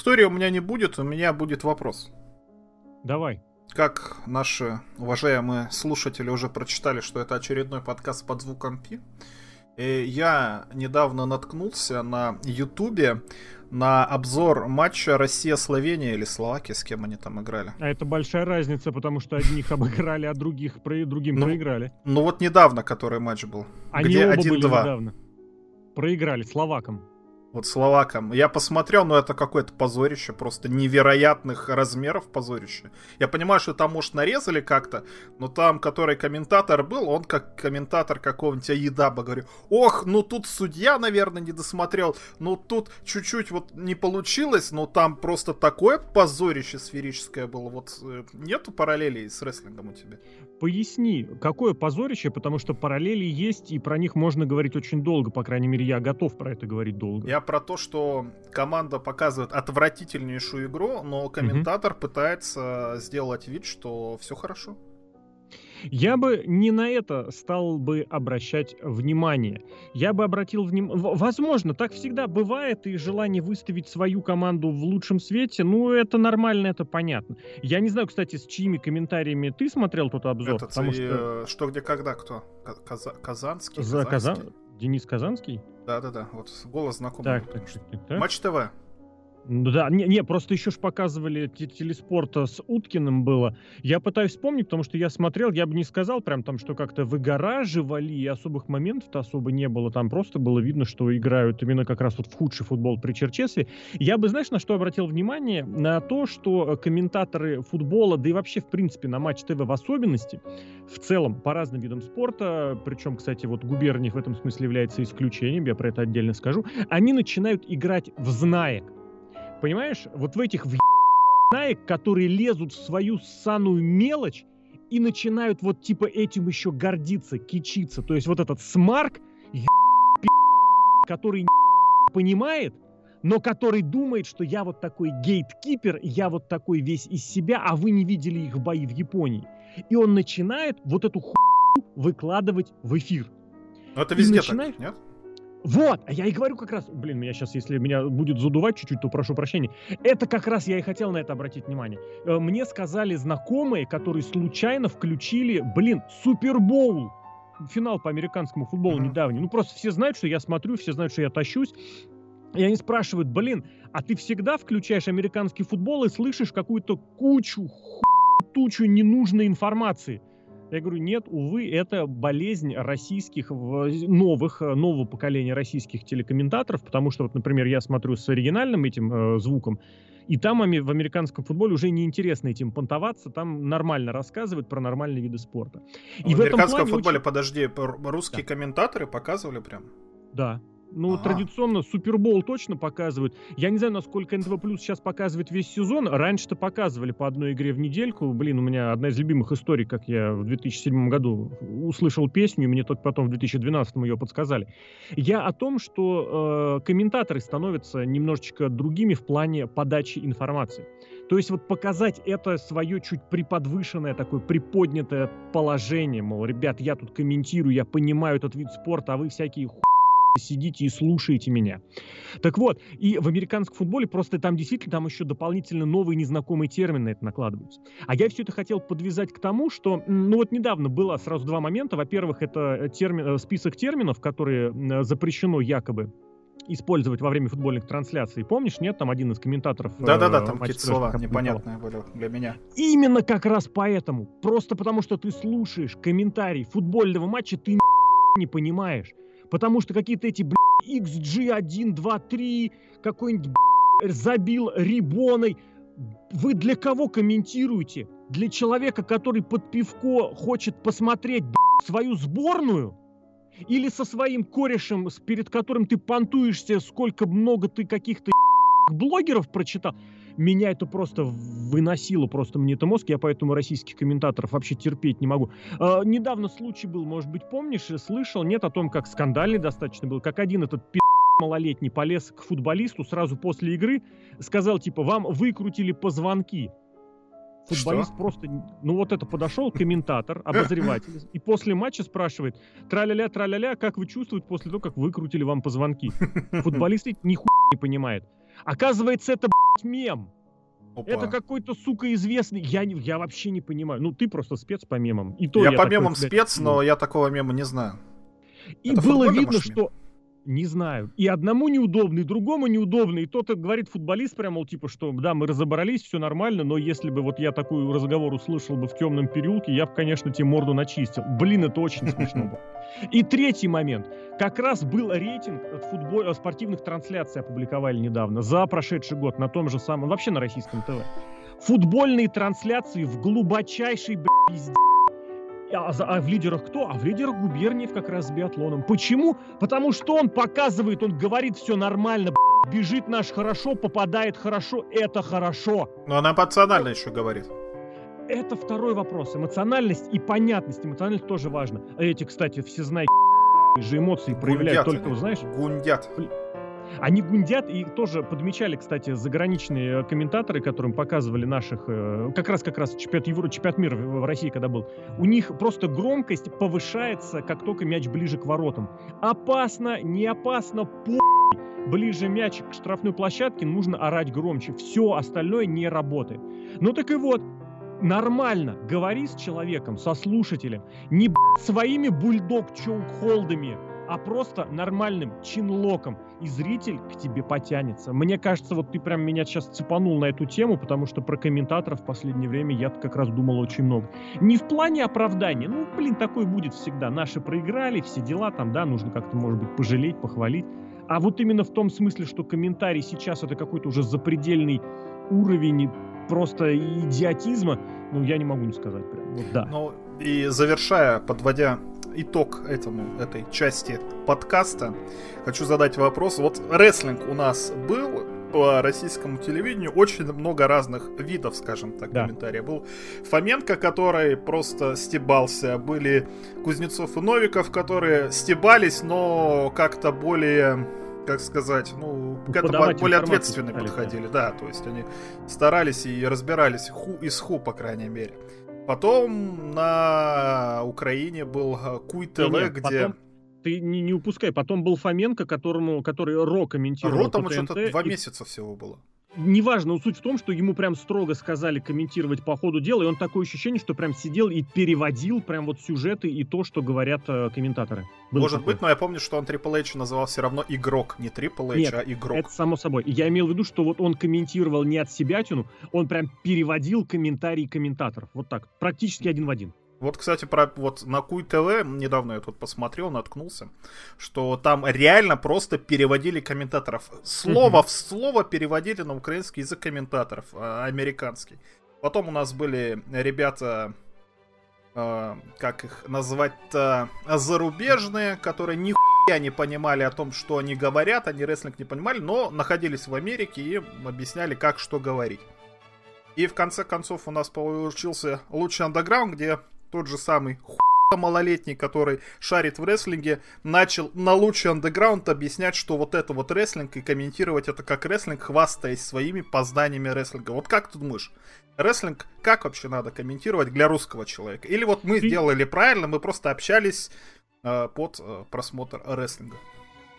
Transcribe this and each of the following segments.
Истории у меня не будет, у меня будет вопрос. Давай. Как наши уважаемые слушатели уже прочитали, что это очередной подкаст под звуком Пи, и я недавно наткнулся на Ютубе на обзор матча Россия-Словения или Словакия, с кем они там играли. А это большая разница, потому что одних обыграли, а других про другим ну, проиграли. Ну вот недавно, который матч был. Они где оба 1-2. были недавно. Проиграли словакам. Вот словакам. Я посмотрел, но это какое-то позорище, просто невероятных размеров позорище. Я понимаю, что там, может, нарезали как-то, но там, который комментатор был, он как комментатор какого-нибудь Аидаба, говорю, ох, ну тут судья, наверное, не досмотрел, ну тут чуть-чуть вот не получилось, но там просто такое позорище сферическое было. Вот э, нету параллелей с рестлингом у тебя? Поясни, какое позорище, потому что параллели есть, и про них можно говорить очень долго, по крайней мере, я готов про это говорить долго. Я про то, что команда показывает отвратительнейшую игру, но комментатор угу. пытается сделать вид, что все хорошо. Я бы не на это стал бы обращать внимание. Я бы обратил внимание... Возможно, так всегда бывает, и желание выставить свою команду в лучшем свете, ну, это нормально, это понятно. Я не знаю, кстати, с чьими комментариями ты смотрел тот обзор. Это потому и, что... Э, что, где, когда, кто? Каза... Казанский? За Казанский? Казан... Денис Казанский? Да-да-да, вот голос знакомый. Так, так, так, так. Матч ТВ. Да, не, не, просто еще ж показывали телеспорта с Уткиным было. Я пытаюсь вспомнить, потому что я смотрел, я бы не сказал прям там, что как-то выгораживали, и особых моментов-то особо не было. Там просто было видно, что играют именно как раз вот в худший футбол при Черчесове. Я бы, знаешь, на что обратил внимание? На то, что комментаторы футбола, да и вообще, в принципе, на Матч ТВ в особенности, в целом, по разным видам спорта, причем, кстати, вот губерний в этом смысле является исключением, я про это отдельно скажу, они начинают играть в знаек. Понимаешь, вот в этих знаек, которые лезут в свою ссаную мелочь и начинают вот типа этим еще гордиться, кичиться. То есть вот этот смарк, который понимает, но который думает, что я вот такой гейткипер, я вот такой весь из себя, а вы не видели их бои в Японии. И он начинает вот эту хуйню выкладывать в эфир. Но это везде начинает... так, нет? Вот, а я и говорю как раз, блин, меня сейчас, если меня будет задувать чуть-чуть, то прошу прощения. Это как раз я и хотел на это обратить внимание. Э, мне сказали знакомые, которые случайно включили, блин, Супербоул, финал по американскому футболу mm-hmm. недавний. Ну просто все знают, что я смотрю, все знают, что я тащусь. И они спрашивают, блин, а ты всегда включаешь американский футбол и слышишь какую-то кучу, ху... тучу ненужной информации? Я говорю, нет, увы, это болезнь российских, новых, э, нового поколения российских телекомментаторов, потому что, вот, например, я смотрю с оригинальным этим э, звуком, и там в американском футболе уже неинтересно этим понтоваться, там нормально рассказывают про нормальные виды спорта. И в, в американском футболе, очень... подожди, русские да. комментаторы показывали прям? Да, ну, ага. традиционно Супербол точно показывают. Я не знаю, насколько НТВ Плюс сейчас показывает весь сезон. Раньше-то показывали по одной игре в недельку. Блин, у меня одна из любимых историй, как я в 2007 году услышал песню, и мне только потом в 2012 ее подсказали. Я о том, что э, комментаторы становятся немножечко другими в плане подачи информации. То есть вот показать это свое чуть приподвышенное, такое приподнятое положение, мол, ребят, я тут комментирую, я понимаю этот вид спорта, а вы всякие ху сидите и слушаете меня. Так вот, и в американском футболе просто там действительно там еще дополнительно новые незнакомые термины на это накладываются. А я все это хотел подвязать к тому, что, ну вот недавно было сразу два момента. Во-первых, это термин, э, список терминов, которые запрещено якобы использовать во время футбольных трансляций. Помнишь, нет, там один из комментаторов... Да-да-да, там какие-то слова непонятные были для меня. Именно как раз поэтому. Просто потому, что ты слушаешь комментарий футбольного матча, ты не понимаешь. Потому что какие-то эти, блядь, XG1, 2, 3, какой-нибудь, забил рибоной. Вы для кого комментируете? Для человека, который под пивко хочет посмотреть, блядь, свою сборную? Или со своим корешем, перед которым ты понтуешься, сколько много ты каких-то блогеров прочитал? Меня это просто выносило, просто мне это мозг, я поэтому российских комментаторов вообще терпеть не могу. А, недавно случай был, может быть, помнишь, слышал, нет, о том, как скандальный достаточно был, как один этот пи*** малолетний полез к футболисту сразу после игры, сказал, типа, вам выкрутили позвонки. Футболист Что? просто, ну вот это подошел комментатор, обозреватель, и после матча спрашивает, траля-ля, траля-ля, как вы чувствуете после того, как выкрутили вам позвонки? Футболист нихуя не понимает. Оказывается, это, блядь, мем. Опа. Это какой-то, сука, известный. Я, не- я вообще не понимаю. Ну, ты просто спец по мемам. И то Я, по такой, мемам блядь, спец, ну. но я такого мема не знаю. И Это было видно, что... Не знаю. И одному неудобно, и другому неудобно. И тот говорит футболист прямо, мол, типа, что да, мы разобрались, все нормально, но если бы вот я такой разговор услышал бы в темном переулке, я бы, конечно, тебе морду начистил. Блин, это очень смешно было. И третий момент. Как раз был рейтинг от футбол... э, спортивных трансляций опубликовали недавно, за прошедший год, на том же самом, вообще на российском ТВ. Футбольные трансляции в глубочайшей пизде. А, а в лидерах кто? А в лидерах Губерниев как раз с биатлоном. Почему? Потому что он показывает, он говорит, все нормально, бежит наш хорошо, попадает хорошо, это хорошо. Но она эмоционально еще говорит. Это второй вопрос. Эмоциональность и понятность. Эмоциональность тоже важно. А эти, кстати, все знают же эмоции проявляют Гундят. только, знаешь, Гундят. Они гундят и тоже подмечали, кстати, заграничные комментаторы, которым показывали наших, э, как раз как раз чемпионат Евро, чемпионат мира в России, когда был, у них просто громкость повышается, как только мяч ближе к воротам. Опасно, не опасно, по ближе мяч к штрафной площадке, нужно орать громче. Все остальное не работает. Ну так и вот, нормально говори с человеком, со слушателем, не своими бульдог-чоук-холдами, а просто нормальным чинлоком, и зритель к тебе потянется. Мне кажется, вот ты прям меня сейчас цепанул на эту тему, потому что про комментаторов в последнее время я как раз думал очень много. Не в плане оправдания, ну, блин, такое будет всегда. Наши проиграли, все дела там, да, нужно как-то, может быть, пожалеть, похвалить. А вот именно в том смысле, что комментарий сейчас это какой-то уже запредельный уровень просто идиотизма, ну, я не могу не сказать прям. Вот да. Ну, и завершая, подводя итог этому, этой части подкаста, хочу задать вопрос. Вот рестлинг у нас был по российскому телевидению очень много разных видов, скажем так, Да. комментариев. Был Фоменко, который просто стебался, были Кузнецов и Новиков, которые стебались, но как-то более как сказать, ну, к этому более ответственно подходили, да, то есть они старались и разбирались ху из ху, по крайней мере. Потом на Украине был э, Куй ТВ, Не-не, где потом Ты не, не упускай. Потом был Фоменко, которому, который Ро комментировал Ро там что-то два и месяца всего было. Неважно, но суть в том, что ему прям строго сказали комментировать по ходу дела, и он такое ощущение, что прям сидел и переводил прям вот сюжеты и то, что говорят э, комментаторы. Было Может такое. быть, но я помню, что он Triple H называл все равно игрок, не Triple H, Нет, а игрок. Это само собой. Я имел в виду, что вот он комментировал не от себя тяну, он прям переводил комментарии комментаторов. Вот так, практически один в один. Вот, кстати, про вот на Куй ТВ, недавно я тут посмотрел, наткнулся, что там реально просто переводили комментаторов. Слово в слово переводили на украинский язык комментаторов, а, американский. Потом у нас были ребята, а, как их назвать-то, зарубежные, которые нихуя не понимали о том, что они говорят, они рестлинг не понимали, но находились в Америке и объясняли, как что говорить. И в конце концов у нас получился лучший андеграунд, где тот же самый хуй малолетний, который шарит в рестлинге, начал на лучший андеграунд объяснять, что вот это вот рестлинг и комментировать это как рестлинг, хвастаясь своими познаниями рестлинга. Вот как ты думаешь, рестлинг как вообще надо комментировать для русского человека? Или вот мы Ты- сделали правильно, мы просто общались э, под э, просмотр рестлинга?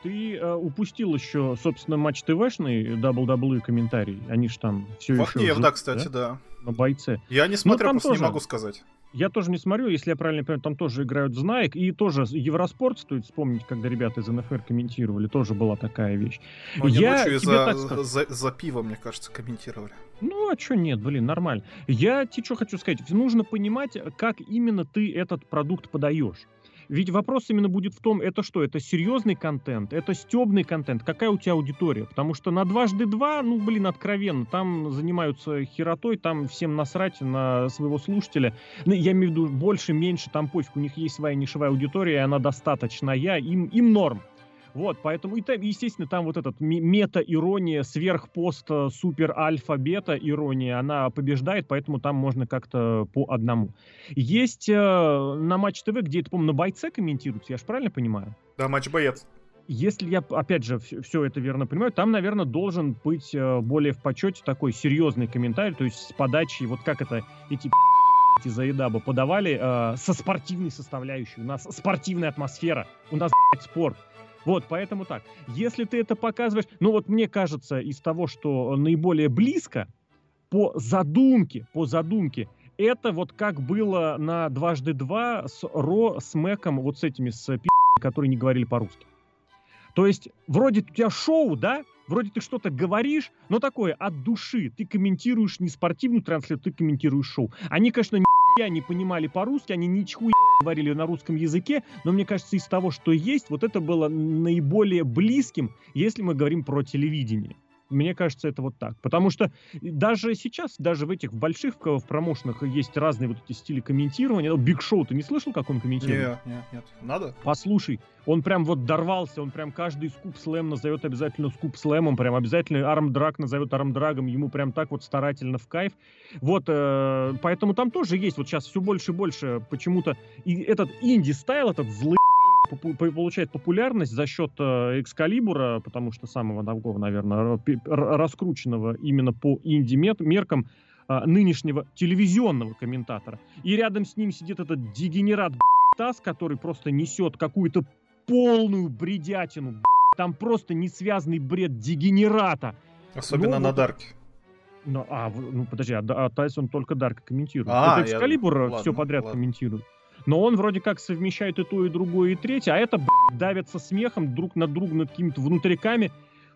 Ты э, упустил еще, собственно, матч ТВшный, WWE комментарий. Они ж там все еще Вахнеев, да, кстати, да. на бойце. Я не смотрел, просто не тоже. могу сказать. Я тоже не смотрю, если я правильно понимаю, там тоже играют Знаек, и тоже Евроспорт, стоит вспомнить, когда ребята из НФР комментировали, тоже была такая вещь. Но они Я тебе за, так скажу. за, за пиво, мне кажется, комментировали. Ну, а что нет, блин, нормально. Я тебе что хочу сказать, нужно понимать, как именно ты этот продукт подаешь. Ведь вопрос именно будет в том, это что, это серьезный контент, это стебный контент, какая у тебя аудитория? Потому что на дважды два, ну, блин, откровенно, там занимаются херотой, там всем насрать на своего слушателя. Ну, я имею в виду больше, меньше, там пофиг, у них есть своя нишевая аудитория, и она достаточная, им, им норм. Вот, поэтому, и там, естественно, там вот этот ме- мета-ирония, сверхпост, э, супер альфа бета ирония, она побеждает, поэтому там можно как-то по одному. Есть э, на Матч ТВ, где это, по-моему, на бойце комментируется, я же правильно понимаю? Да, матч боец. Если я, опять же, все это верно понимаю, там, наверное, должен быть э, более в почете такой серьезный комментарий, то есть с подачей, вот как это эти эти заедаба подавали, э, со спортивной составляющей. У нас спортивная атмосфера, у нас блядь, спорт. Вот, поэтому так. Если ты это показываешь, ну вот мне кажется, из того, что наиболее близко, по задумке, по задумке, это вот как было на дважды два с Ро, с Мэком, вот с этими, с пи***, которые не говорили по-русски. То есть, вроде у тебя шоу, да, вроде ты что-то говоришь, но такое от души. Ты комментируешь не спортивную трансляцию, ты комментируешь шоу. Они, конечно, ни не понимали по-русски, они ничего говорили на русском языке, но мне кажется, из того, что есть, вот это было наиболее близким, если мы говорим про телевидение. Мне кажется, это вот так. Потому что даже сейчас, даже в этих больших в, промоушенах есть разные вот эти стили комментирования. Биг Шоу, ты не слышал, как он комментирует? Нет, нет, нет. Надо? Послушай, он прям вот дорвался, он прям каждый скуп слэм назовет обязательно скуп слэмом, прям обязательно армдраг назовет армдрагом, ему прям так вот старательно в кайф. Вот, э, поэтому там тоже есть вот сейчас все больше и больше почему-то и этот инди-стайл, этот злый получает популярность за счет э, Экскалибура, потому что самого такого, наверное, раскрученного именно по инди-меркам а, нынешнего телевизионного комментатора. И рядом с ним сидит этот дегенерат Тас, который просто несет какую-то полную бредятину. Там просто несвязанный бред дегенерата. Особенно Но, на Дарке. Ну, а, ну подожди, а, а Тайсон только Дарка комментирует. А, Это Экскалибур я... все подряд ладно. комментирует но он вроде как совмещает и то, и другое, и третье, а это, блядь, давятся смехом друг на друга над какими-то внутриками,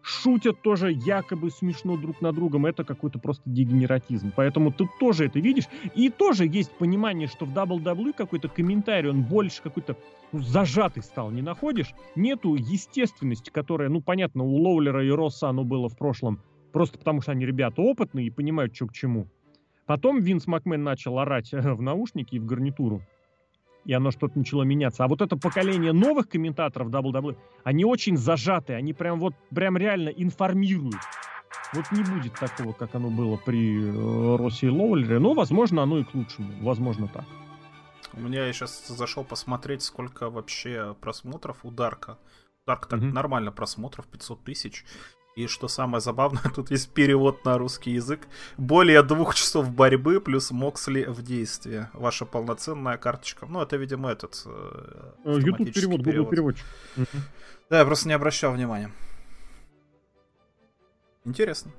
шутят тоже якобы смешно друг на другом, это какой-то просто дегенератизм. Поэтому ты тоже это видишь. И тоже есть понимание, что в WWE какой-то комментарий, он больше какой-то ну, зажатый стал, не находишь? Нету естественности, которая, ну, понятно, у Лоулера и Росса оно было в прошлом, просто потому что они ребята опытные и понимают, что к чему. Потом Винс Макмен начал орать в наушники и в гарнитуру и оно что-то начало меняться. А вот это поколение новых комментаторов WWE, они очень зажатые, они прям вот, прям реально информируют. Вот не будет такого, как оно было при э, России Лоулере, но, возможно, оно и к лучшему, возможно, так. У меня я сейчас зашел посмотреть, сколько вообще просмотров у Дарка. Дарк так mm-hmm. нормально просмотров, 500 тысяч. И что самое забавное, тут есть перевод на русский язык. Более двух часов борьбы плюс Моксли в действии. Ваша полноценная карточка. Ну, это, видимо, этот э, YouTube перевод, Google переводчик. Да, я просто не обращал внимания. Интересно.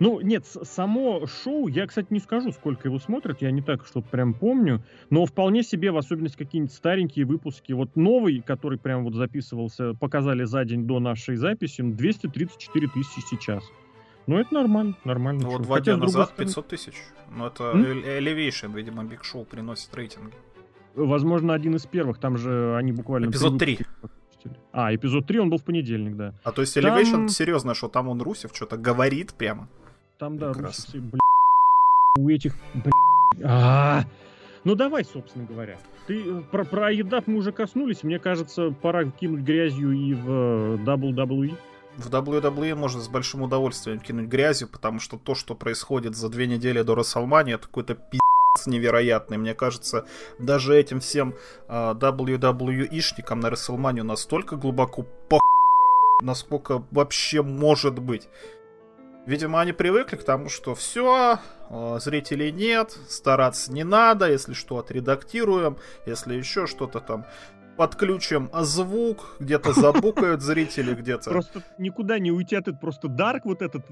Ну, нет, само шоу, я, кстати, не скажу, сколько его смотрят, я не так что прям помню, но вполне себе, в особенности какие-нибудь старенькие выпуски, вот новый, который прям вот записывался, показали за день до нашей записи, 234 ну, тысячи сейчас. Ну, это нормально, нормально. Ну, вот два дня назад 500 тысяч. Ну, это? Elevation, видимо, Big Show приносит рейтинги. Возможно, один из первых, там же они буквально... Эпизод 3. А, эпизод 3 он был в понедельник, да. А то есть Elevation, там... серьезно, что там он Русев что-то говорит прямо? Там, да, русовцы, бля, у этих, бля, а, ну давай, собственно говоря. Ты э, про, про едап мы уже коснулись. Мне кажется, пора кинуть грязью и в WWE. В WWE можно с большим удовольствием кинуть грязью, потому что то, что происходит за две недели до Расселмани, это какой-то пи***ц невероятный. Мне кажется, даже этим всем э, WWE-шникам на Расселманию настолько глубоко по насколько вообще может быть. Видимо, они привыкли к тому, что все, э, зрителей нет, стараться не надо, если что, отредактируем, если еще что-то там подключим звук, где-то забукают зрители, где-то. Просто никуда не уйти от этого, просто Дарк вот этот,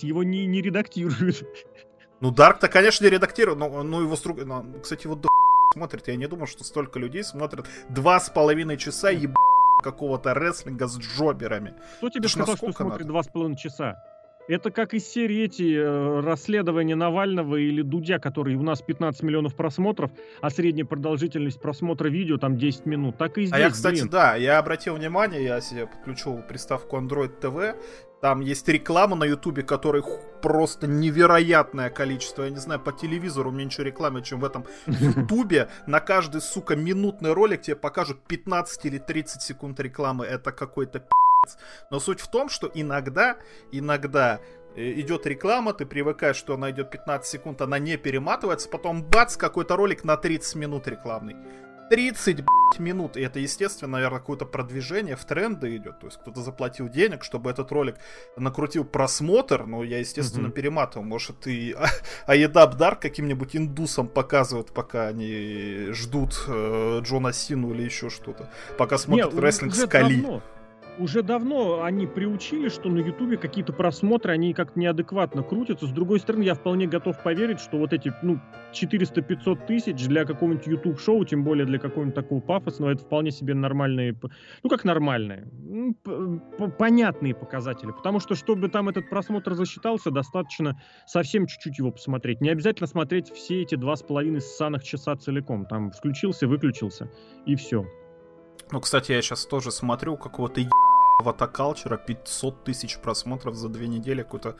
его не, не редактируют. Ну, Дарк-то, конечно, не редактируют, но ну, его струк... Ну, кстати, вот смотрит, я не думал, что столько людей смотрят два с половиной часа еб какого-то рестлинга с джоберами. Кто тебе сказал, что смотрит два с половиной часа? Это как из серии эти э, расследования Навального или Дудя, которые у нас 15 миллионов просмотров, а средняя продолжительность просмотра видео там 10 минут. Так и здесь. А я, кстати, блин. да, я обратил внимание, я себе подключил приставку Android TV, там есть реклама на Ютубе, которой просто невероятное количество. Я не знаю, по телевизору меньше рекламы, чем в этом Ютубе. На каждый, сука, минутный ролик тебе покажут 15 или 30 секунд рекламы. Это какой-то но суть в том, что иногда, иногда э, идет реклама, ты привыкаешь, что она идет 15 секунд, она не перематывается, потом бац, какой-то ролик на 30 минут рекламный. 30 минут. И это, естественно, наверное, какое-то продвижение в тренды идет. То есть кто-то заплатил денег, чтобы этот ролик накрутил просмотр. Но я, естественно, mm-hmm. перематывал. Может, и Аедап Дар каким-нибудь индусам показывают, пока они ждут э, Джона Сину или еще что-то. Пока смотрят Нет, рестлинг Скали. Давно уже давно они приучили, что на Ютубе какие-то просмотры, они как-то неадекватно крутятся. С другой стороны, я вполне готов поверить, что вот эти, ну, 400-500 тысяч для какого-нибудь YouTube-шоу, тем более для какого-нибудь такого пафосного, это вполне себе нормальные, ну, как нормальные, понятные показатели. Потому что, чтобы там этот просмотр засчитался, достаточно совсем чуть-чуть его посмотреть. Не обязательно смотреть все эти два с половиной ссаных часа целиком. Там включился, выключился, и все. Ну, кстати, я сейчас тоже смотрю какого-то WhatCulture а 500 тысяч просмотров за две недели. Какой-то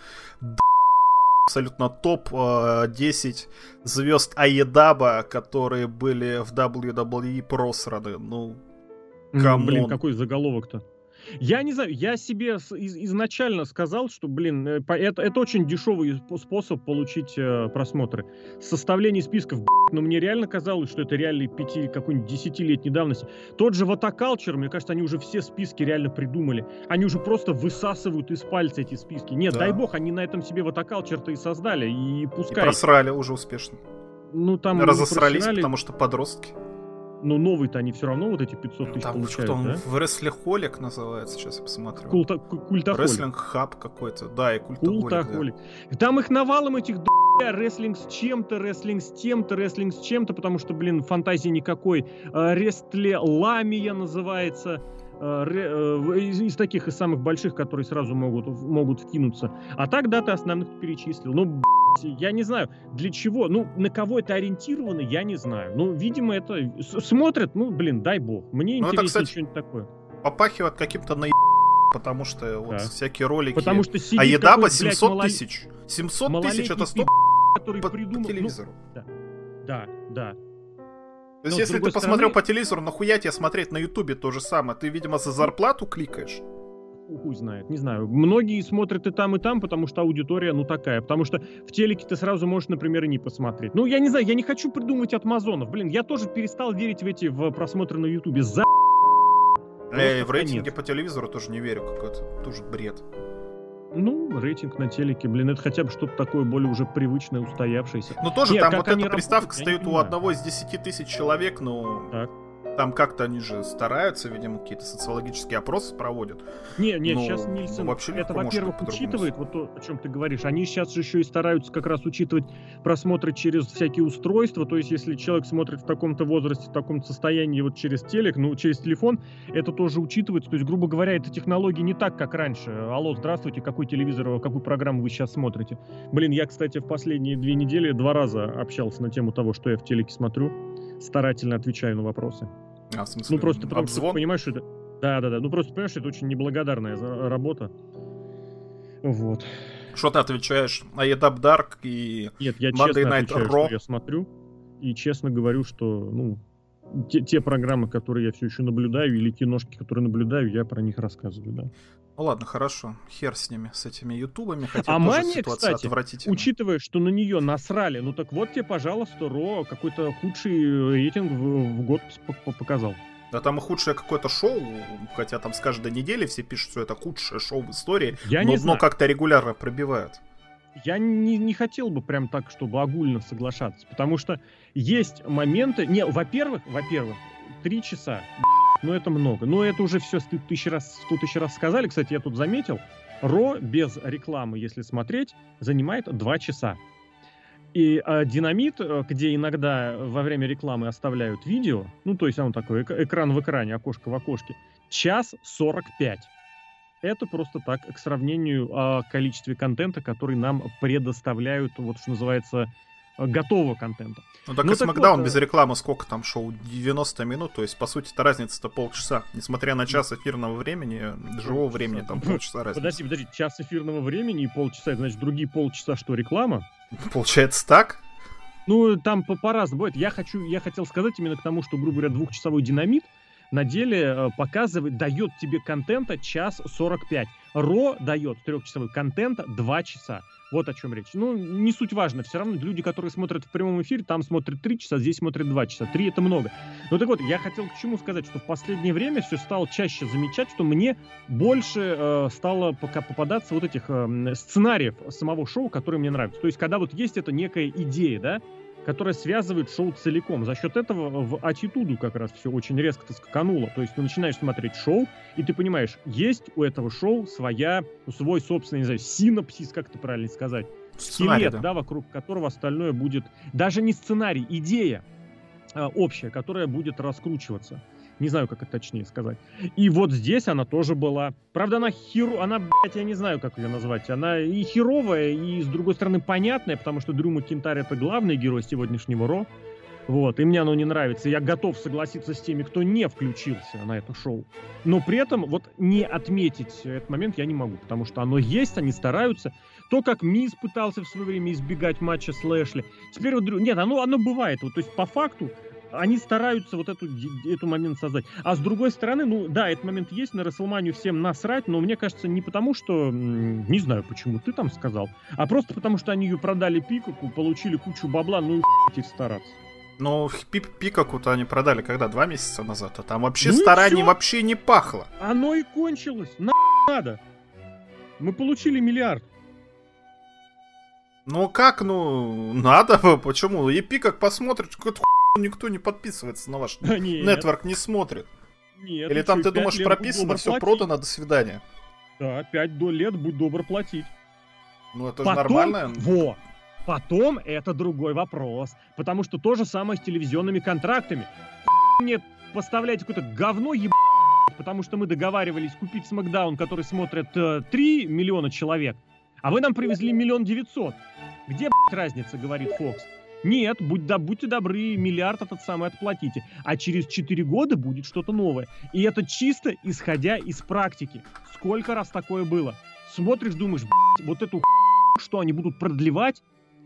абсолютно топ 10 э, звезд AEW, которые были в WWE просраны. Ну, come on. Блин, какой заголовок-то? Я не знаю, я себе из, изначально сказал, что, блин, э, это, это очень дешевый способ получить э, просмотры. Составление списков, но мне реально казалось, что это реальный пяти, какой-нибудь десятилетней давности. Тот же Ватакалчер, мне кажется, они уже все списки реально придумали. Они уже просто высасывают из пальца эти списки. Нет, да. дай бог, они на этом себе Ватакалчер-то и создали, и пускай. И просрали уже успешно. Ну, там Разосрались, потому что подростки. Но новый-то они все равно вот эти 500 тысяч Там получают, что да? в Рестлихолик называется, сейчас я посмотрю. Культа, культахолик. Рестлинг хаб какой-то, да, и культахолик. Культахолик. Да. Там их навалом этих рестлинг с чем-то, рестлинг с тем-то, рестлинг с чем-то, потому что, блин, фантазии никакой. А, Рестле Ламия называется. Э, э, из, из таких, из самых больших, которые сразу могут, могут вкинуться. А так, да, ты основных перечислил. Ну, я не знаю, для чего, ну, на кого это ориентировано, я не знаю. Ну, видимо, это смотрят, ну, блин, дай бог. Мне ну, интересно что-нибудь такое. Попахивает каким-то на потому что да. вот всякие ролики. Потому что а еда по 700 блядь, тысяч. 700 тысяч это 100 который по, придумал, по телевизору. Ну, да, да, да. То есть, Но, если ты стороны... посмотрел по телевизору, нахуя тебе смотреть на Ютубе то же самое? Ты, видимо, за зарплату кликаешь? Хуй знает, не знаю. Многие смотрят и там, и там, потому что аудитория, ну, такая. Потому что в телеке ты сразу можешь, например, и не посмотреть. Ну, я не знаю, я не хочу придумывать от Амазонов. Блин, я тоже перестал верить в эти в просмотры на Ютубе. За... Э, в рейтинге по телевизору тоже не верю, какой-то тоже бред. Ну, рейтинг на телеке, блин, это хотя бы что-то такое более уже привычное, устоявшееся. Ну, тоже Нет, там вот эта приставка стоит у одного из 10 тысяч человек, но... Так. Там как-то они же стараются, видимо, какие-то социологические опросы проводят. Не, не, сейчас Нильсон вообще это, во-первых, учитывает, вот то, о чем ты говоришь. Они сейчас же еще и стараются как раз учитывать просмотры через всякие устройства. То есть, если человек смотрит в таком-то возрасте, в таком-то состоянии, вот через телек, ну, через телефон, это тоже учитывается. То есть, грубо говоря, эта технология не так, как раньше. Алло, здравствуйте, какой телевизор, какую программу вы сейчас смотрите? Блин, я, кстати, в последние две недели два раза общался на тему того, что я в телеке смотрю старательно отвечаю на вопросы. А, в смысле, ну, просто потому обзвон? что понимаешь, что это... Да, да, да. Ну, просто понимаешь, это очень неблагодарная работа. Вот. Что ты отвечаешь? А Едап Dark и Нет, я Monday честно Night отвечаю, Raw? Что я смотрю и честно говорю, что, ну, те, те программы, которые я все еще наблюдаю, или киношки, которые наблюдаю, я про них рассказываю, да. Ну ладно, хорошо. Хер с ними, с этими ютубами. Хотя а Мания, кстати, учитывая, что на нее насрали, ну так вот тебе, пожалуйста, Ро какой-то худший рейтинг в, в год показал. Да там и худшее какое-то шоу, хотя там с каждой недели все пишут, что это худшее шоу в истории, Я но не дно как-то регулярно пробивают. Я не, не хотел бы прям так, чтобы огульно соглашаться, потому что есть моменты... Не, во-первых, во-первых, три часа, ну это много. Но это уже все тысячи раз, сто тысяч раз сказали. Кстати, я тут заметил, Ро без рекламы, если смотреть, занимает два часа. И э, динамит, где иногда во время рекламы оставляют видео, ну, то есть он такой, эк- экран в экране, окошко в окошке, час 45. Это просто так, к сравнению о количестве контента, который нам предоставляют, вот что называется, готового контента. Ну так ну, и Смакдаун вот, без рекламы сколько там шоу? 90 минут, то есть по сути это разница-то полчаса. Несмотря на час эфирного времени, живого времени там полчаса разница. Подожди, подожди, час эфирного времени и полчаса, значит другие полчаса что, реклама? Получается так? Ну, там по- по-разному будет. Я, хочу, я хотел сказать именно к тому, что, грубо говоря, двухчасовой динамит на деле э, показывает, дает тебе контента час 45. Ро дает трехчасовой контента 2 часа. Вот о чем речь. Ну, не суть важно. Все равно люди, которые смотрят в прямом эфире, там смотрят 3 часа, здесь смотрят 2 часа. 3 это много. Ну так вот, я хотел к чему сказать, что в последнее время все стало чаще замечать, что мне больше э, стало пока попадаться вот этих э, сценариев самого шоу, которые мне нравятся. То есть, когда вот есть эта некая идея, да, которая связывает шоу целиком. За счет этого в аттитуду как раз все очень резко скакануло. То есть ты начинаешь смотреть шоу, и ты понимаешь, есть у этого шоу своя, свой собственный, не знаю, синапсис, как это правильно сказать, Сценарий, скелет, да. да, вокруг которого остальное будет, даже не сценарий, идея э, общая, которая будет раскручиваться. Не знаю, как это точнее сказать. И вот здесь она тоже была. Правда, она херу... Она, блядь, я не знаю, как ее назвать. Она и херовая, и, с другой стороны, понятная, потому что Дрю Макинтарь — это главный герой сегодняшнего Ро. Вот, и мне оно не нравится. Я готов согласиться с теми, кто не включился на это шоу. Но при этом вот не отметить этот момент я не могу, потому что оно есть, они стараются. То, как Мисс пытался в свое время избегать матча с Лэшли. Теперь вот, нет, оно, оно бывает. Вот, то есть по факту они стараются вот эту, эту момент создать. А с другой стороны, ну да, этот момент есть, на Расселманию всем насрать, но мне кажется, не потому что, не знаю почему, ты там сказал, а просто потому что они ее продали Пикаку, получили кучу бабла, ну и их стараться. Ну, Пикаку-то они продали когда? Два месяца назад, а там вообще ну стараний вообще не пахло. Оно и кончилось, на надо. Мы получили миллиард. Ну как, ну, надо, почему? И Пикак посмотрит, какой-то никто не подписывается на ваш нетворк, не смотрит. Нет, Или там ты думаешь прописано, все продано, до свидания. Да, 5 лет, будь добр платить. Ну это же нормально. Во, Потом это другой вопрос. Потому что то же самое с телевизионными контрактами. Мне поставляете какое-то говно еб... Потому что мы договаривались купить Смакдаун, который смотрят э, 3 миллиона человек. А вы нам привезли миллион девятьсот. Где, блядь, разница, говорит Фокс. Нет, будь, да, будьте добры, миллиард этот самый отплатите. А через 4 года будет что-то новое. И это чисто исходя из практики. Сколько раз такое было? Смотришь, думаешь, вот эту что они будут продлевать?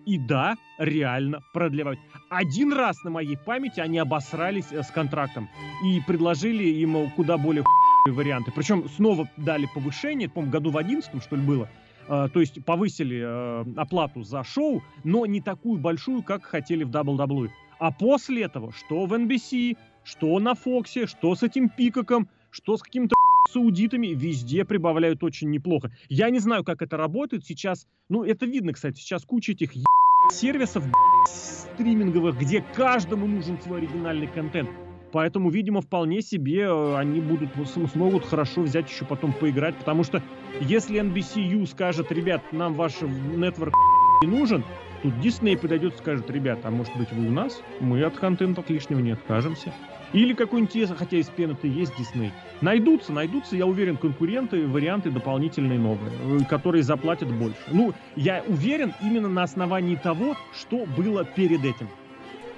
И да, реально продлевать. Один раз на моей памяти они обосрались э, с контрактом и предложили ему куда более варианты. Причем снова дали повышение, по-моему, году в 11 что ли было. Uh, то есть повысили uh, оплату за шоу, но не такую большую, как хотели в WWE. А после этого, что в NBC, что на Фоксе, что с этим Пикаком, что с какими-то саудитами, везде прибавляют очень неплохо. Я не знаю, как это работает сейчас. Ну, это видно, кстати, сейчас куча этих сервисов стриминговых, где каждому нужен свой оригинальный контент. Поэтому, видимо, вполне себе э, они будут смогут хорошо взять еще потом поиграть, потому что если NBCU скажет, ребят, нам ваш нетворк не нужен, тут Disney подойдет и скажет, ребят, а может быть вы у нас? Мы от контента от лишнего не откажемся. Или какой-нибудь, хотя из пены-то есть Дисней. Найдутся, найдутся, я уверен, конкуренты, варианты дополнительные новые, э, которые заплатят больше. Ну, я уверен именно на основании того, что было перед этим.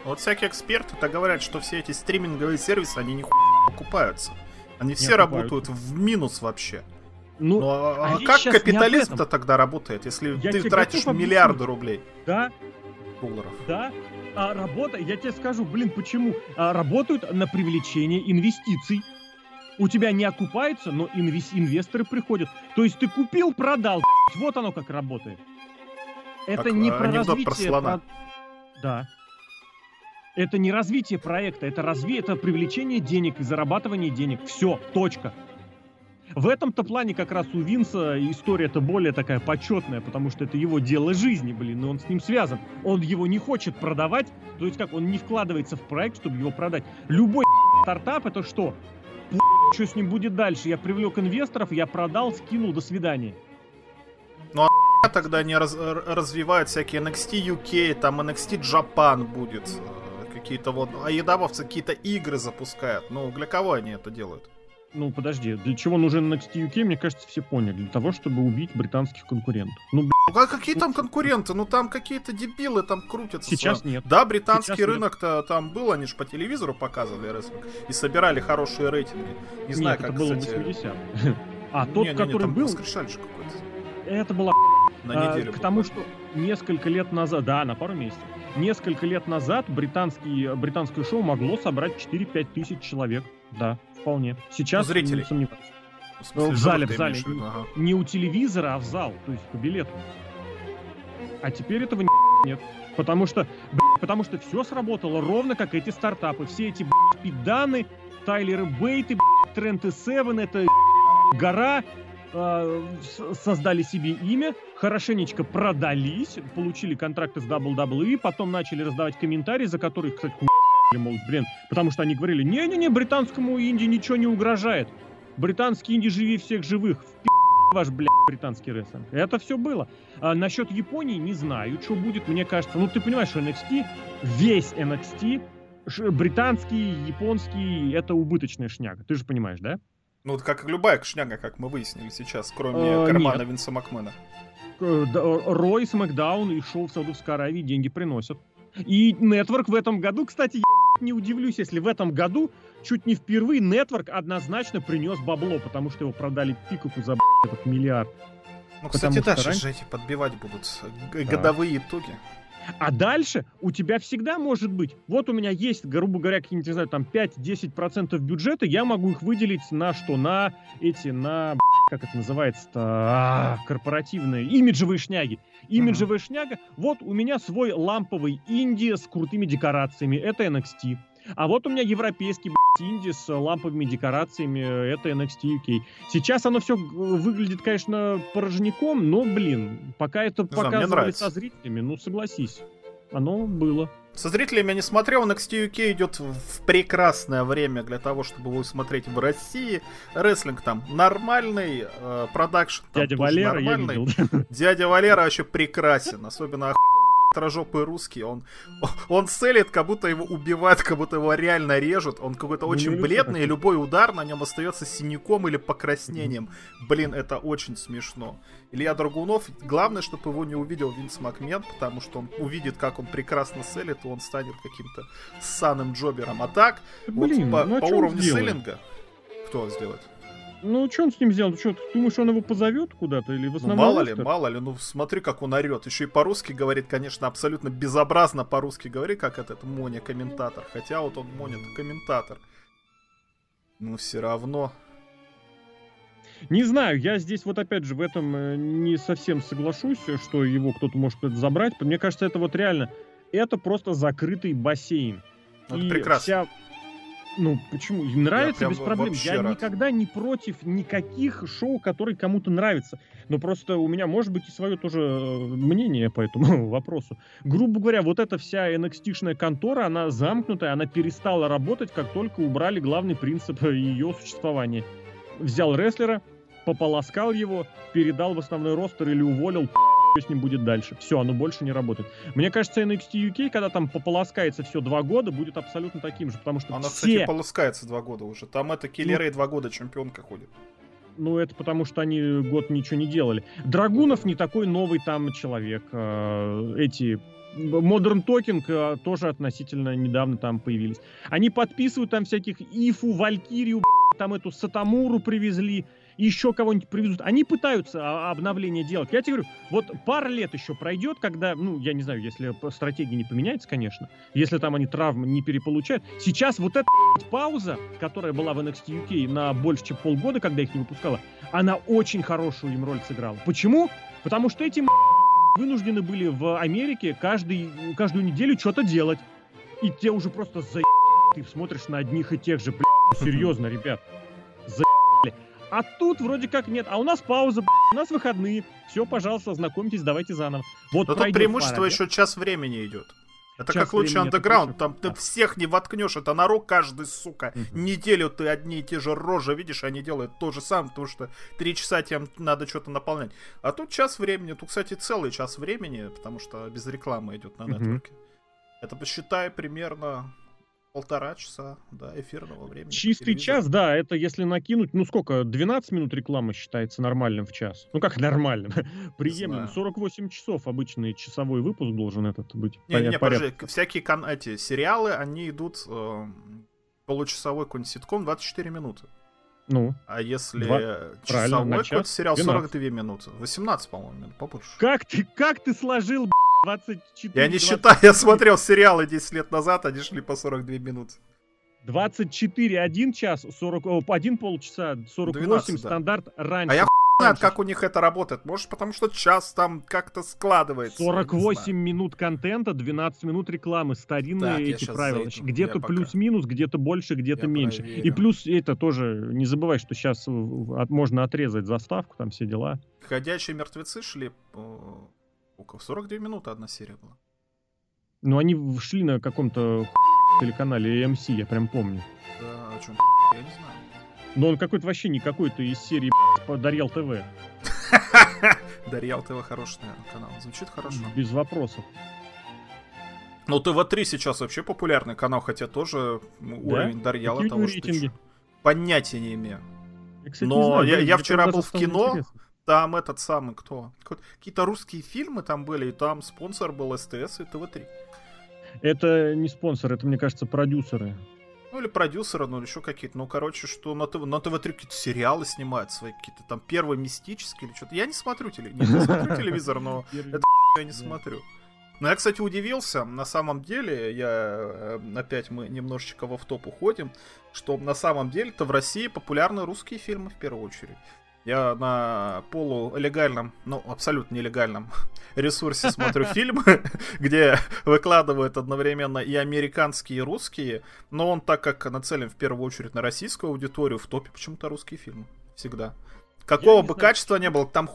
Вот всякие эксперты-то говорят, что все эти стриминговые сервисы, они не окупаются. Они все работают в минус вообще. Ну, ну а, а как капитализм-то тогда работает, если я ты тратишь миллиарды рублей? Да. Долларов. Да а, работа, я тебе скажу, блин, почему? А, работают на привлечение инвестиций. У тебя не окупается, но инвес- инвесторы приходят. То есть ты купил, продал. Вот оно как работает. Это как, не про развитие... Про слона. Про... Да. Это не развитие проекта, это развитие, это привлечение денег и зарабатывание денег. Все, точка. В этом-то плане как раз у Винса история-то более такая почетная, потому что это его дело жизни, блин, и он с ним связан. Он его не хочет продавать, то есть как, он не вкладывается в проект, чтобы его продать. Любой стартап это что? Что с ним будет дальше? Я привлек инвесторов, я продал, скинул, до свидания. Ну а тогда не раз, развивают всякие NXT UK, там NXT Japan будет, э, какие-то вот, а едавовцы какие-то игры запускают. Ну, для кого они это делают? Ну, подожди, для чего нужен NXT UK, мне кажется, все поняли. Для того, чтобы убить британских конкурентов. Ну, б... а какие там конкуренты? Ну, там какие-то дебилы там крутятся. Сейчас нет. Да, британский рынок-то там был, они же по телевизору показывали рестлинг. И собирали хорошие рейтинги. Не знаю, нет, как, это было кстати... 80 А тот, не, не, который там был... Воскрешальщик какой-то. Это было на неделю. А, к тому, что несколько лет назад, да, на пару месяцев, несколько лет назад британский, британское шоу могло собрать 4-5 тысяч человек. да, вполне. Сейчас Ну, зрителей. сомневаюсь. В, смысле, в зале, живых в зале. имеешь в виду, ага. Не у телевизора, а в зал, то есть по билету. А теперь этого нет. Потому что, блядь, потому что все сработало ровно как эти стартапы. Все эти блядь, пиданы, Тайлеры Бейты, блядь, Трент и Севен, это гора, с- создали себе имя, хорошенечко продались, получили контракты с WWE, потом начали раздавать комментарии, за которые, кстати, мол, блин, потому что они говорили, не-не-не, британскому инди ничего не угрожает. Британский инди живи всех живых. В ваш, блядь, британский рестлинг. Это все было. А насчет Японии не знаю, что будет. Мне кажется, ну ты понимаешь, что NXT, весь NXT, британский, японский, это убыточная шняга. Ты же понимаешь, да? Ну, вот как любая шняга, как мы выяснили сейчас, кроме Э, кармана нет. Винса Макмена. Э, Рой, Смакдаун и шоу в Саудовской Аравии деньги приносят. И Нетворк в этом году, кстати, я не удивлюсь, если в этом году чуть не впервые Нетворк однозначно принес бабло, потому что его продали Пикаку за этот миллиард. Ну, Потому кстати, что да, раньше- же эти подбивать будут Да. годовые итоги. А дальше у тебя всегда может быть, вот у меня есть, грубо говоря, какие-нибудь, не знаю, там 5-10% бюджета, я могу их выделить на что? На эти, на, как это называется-то, А, корпоративные, имиджевые шняги. Имиджевая шняга, вот у меня свой ламповый инди с крутыми декорациями, это NXT. А вот у меня европейский инди с ламповыми декорациями, это NXT UK. Сейчас оно все выглядит, конечно, порожняком, но, блин, пока это мне показывали со зрителями, ну, согласись. Оно было. Со зрителями я не смотрел, NXT UK идет в прекрасное время для того, чтобы его смотреть в России. Рестлинг там нормальный, э, продакшн там Дядя Валера, нормальный. Дядя Валера вообще прекрасен, особенно трожопый русский, он, он селит, как будто его убивают, как будто его реально режут, он какой-то Ну, очень бледный, и любой удар на нем остается синяком или покраснением. Блин, это очень смешно. Илья Драгунов, главное, чтобы его не увидел Винс Макмен, потому что он увидит, как он прекрасно селит, и он станет каким-то ссаным джобером. А так, вот Блин, по, ну а по уровню селлинга, кто сделает? Ну, что он с ним сделал? Ты что, ты думаешь, он его позовет куда-то или в Ну, основном? мало ли, мало ли, ну смотри, как он орет. Еще и по-русски говорит, конечно, абсолютно безобразно по-русски говорит, как этот Моня комментатор. Хотя вот он Моня комментатор. Но все равно. Не знаю, я здесь вот опять же в этом э, не совсем соглашусь, э, что его кто-то может забрать. Мне кажется, это вот реально, это просто закрытый бассейн. Ну, это И прекрасно. вся- Ну, почему? Нравится прям без проблем. Я рад. никогда не против никаких шоу, которые кому-то нравятся. Но просто у меня может быть и свое тоже э, мнение по этому вопросу. Грубо говоря, вот эта вся NXT-шная контора, она замкнутая, она перестала работать, как только убрали главный принцип ее существования. Взял рестлера, пополоскал его, передал в основной ростер или уволил, с ним будет дальше. Все, оно больше не работает. Мне кажется, NXT UK, когда там пополоскается все два года, будет абсолютно таким же, потому что Она, все... кстати, полоскается два года уже. Там это Киллеры и два года чемпионка ходит. Ну, это потому, что они год ничего не делали. Драгунов не такой новый там человек. Э, Эти Modern Talking э, тоже относительно недавно там появились. Они подписывают там всяких Ифу, Валькирию, там эту Сатамуру привезли, еще кого-нибудь привезут. Они пытаются а, обновление делать. Я тебе говорю, вот пара лет еще пройдет, когда, ну, я не знаю, если стратегия не поменяется, конечно, если там они травмы не переполучают. Сейчас вот эта пауза, которая была в NXT UK на больше, чем полгода, когда их не выпускала, она очень хорошую им роль сыграла. Почему? Потому что эти м***, вынуждены были в Америке каждый, каждую неделю что-то делать. И те уже просто за ты смотришь на одних и тех же, бля, ну, серьезно, ребят, за А тут вроде как нет. А у нас пауза, у нас выходные. Все, пожалуйста, знакомьтесь, давайте заново. Вот Но тут преимущество пара еще час времени идет. Это Час как лучший андеграунд, там ты Да. всех не воткнешь, это на рок каждый, сука. Мгм. Неделю ты одни и те же рожи видишь, они делают то же самое, потому что три часа тебе надо что-то наполнять. А тут час времени, тут, кстати, целый час времени, потому что без рекламы идет на нетворке. Это посчитай примерно полтора часа, да, эфирного времени. Чистый Телевизор. час, да, это если накинуть, ну сколько, 12 минут рекламы считается нормальным в час. Ну как нормальным? Приемлем. знаю. 48 часов обычный часовой выпуск должен этот быть. Не, не, подожди, всякие кан- эти сериалы, они идут э, получасовой какой-нибудь ситком 24 минуты. Ну, А если часовой какой-то сериал 12. 42 минуты. 18, по-моему, минут, побольше. как ты, как ты сложил, б***ь, 24... Я не 20? считаю, я смотрел сериалы 10 лет назад, они шли по 42 минуты. 24 один час, 40, о, один полчаса, 48 12, да. стандарт раньше. А я знает, как у них это работает. Может, потому что час там как-то складывается. я не 48 знаю. минут контента, 12 минут рекламы. Старинные Так, эти правила. Где-то плюс-минус, где-то больше, где-то меньше. И проверю. плюс это тоже, не забывай, что сейчас можно отрезать заставку, там все дела. Ходячие мертвецы шли по... Сколько? 42 минуты одна серия была. Но они шли на каком-то телеканале AMC, я прям помню. Да, о чем я не знаю. Но он какой-то вообще не какой-то из серии Дарьял ТВ. Дарьял ТВ хороший, наверное, канал. Звучит хорошо. Без вопросов. Ну, ТВ-3 сейчас вообще популярный канал, хотя тоже ну, уровень Дарьяла того, что. Понятия не имею. Я, кстати, Но не знаю, я- я вчера был в кино. интересно. Там этот самый, кто? Какие-то русские фильмы там были, и там спонсор был СТС и ТВ-3. Это не спонсор, это, мне кажется, продюсеры. Ну, или продюсеры, ну, или еще какие-то. Ну, короче, что на, ТВ, на ТВ-3 какие-то сериалы снимают свои, какие-то там первые мистические или что-то. Я не смотрю. Нет, я смотрю телевизор, но Первый- я не смотрю. Но я, кстати, удивился, на самом деле, я э, опять мы немножечко в топ уходим, что на самом деле-то в России популярны русские фильмы в первую очередь. Я на полулегальном, ну, абсолютно нелегальном ресурсе смотрю фильмы, где выкладывают одновременно и американские, и русские, но он так как нацелен в первую очередь на российскую аудиторию, в топе почему-то русские фильмы. Всегда. Какого бы качества не было, там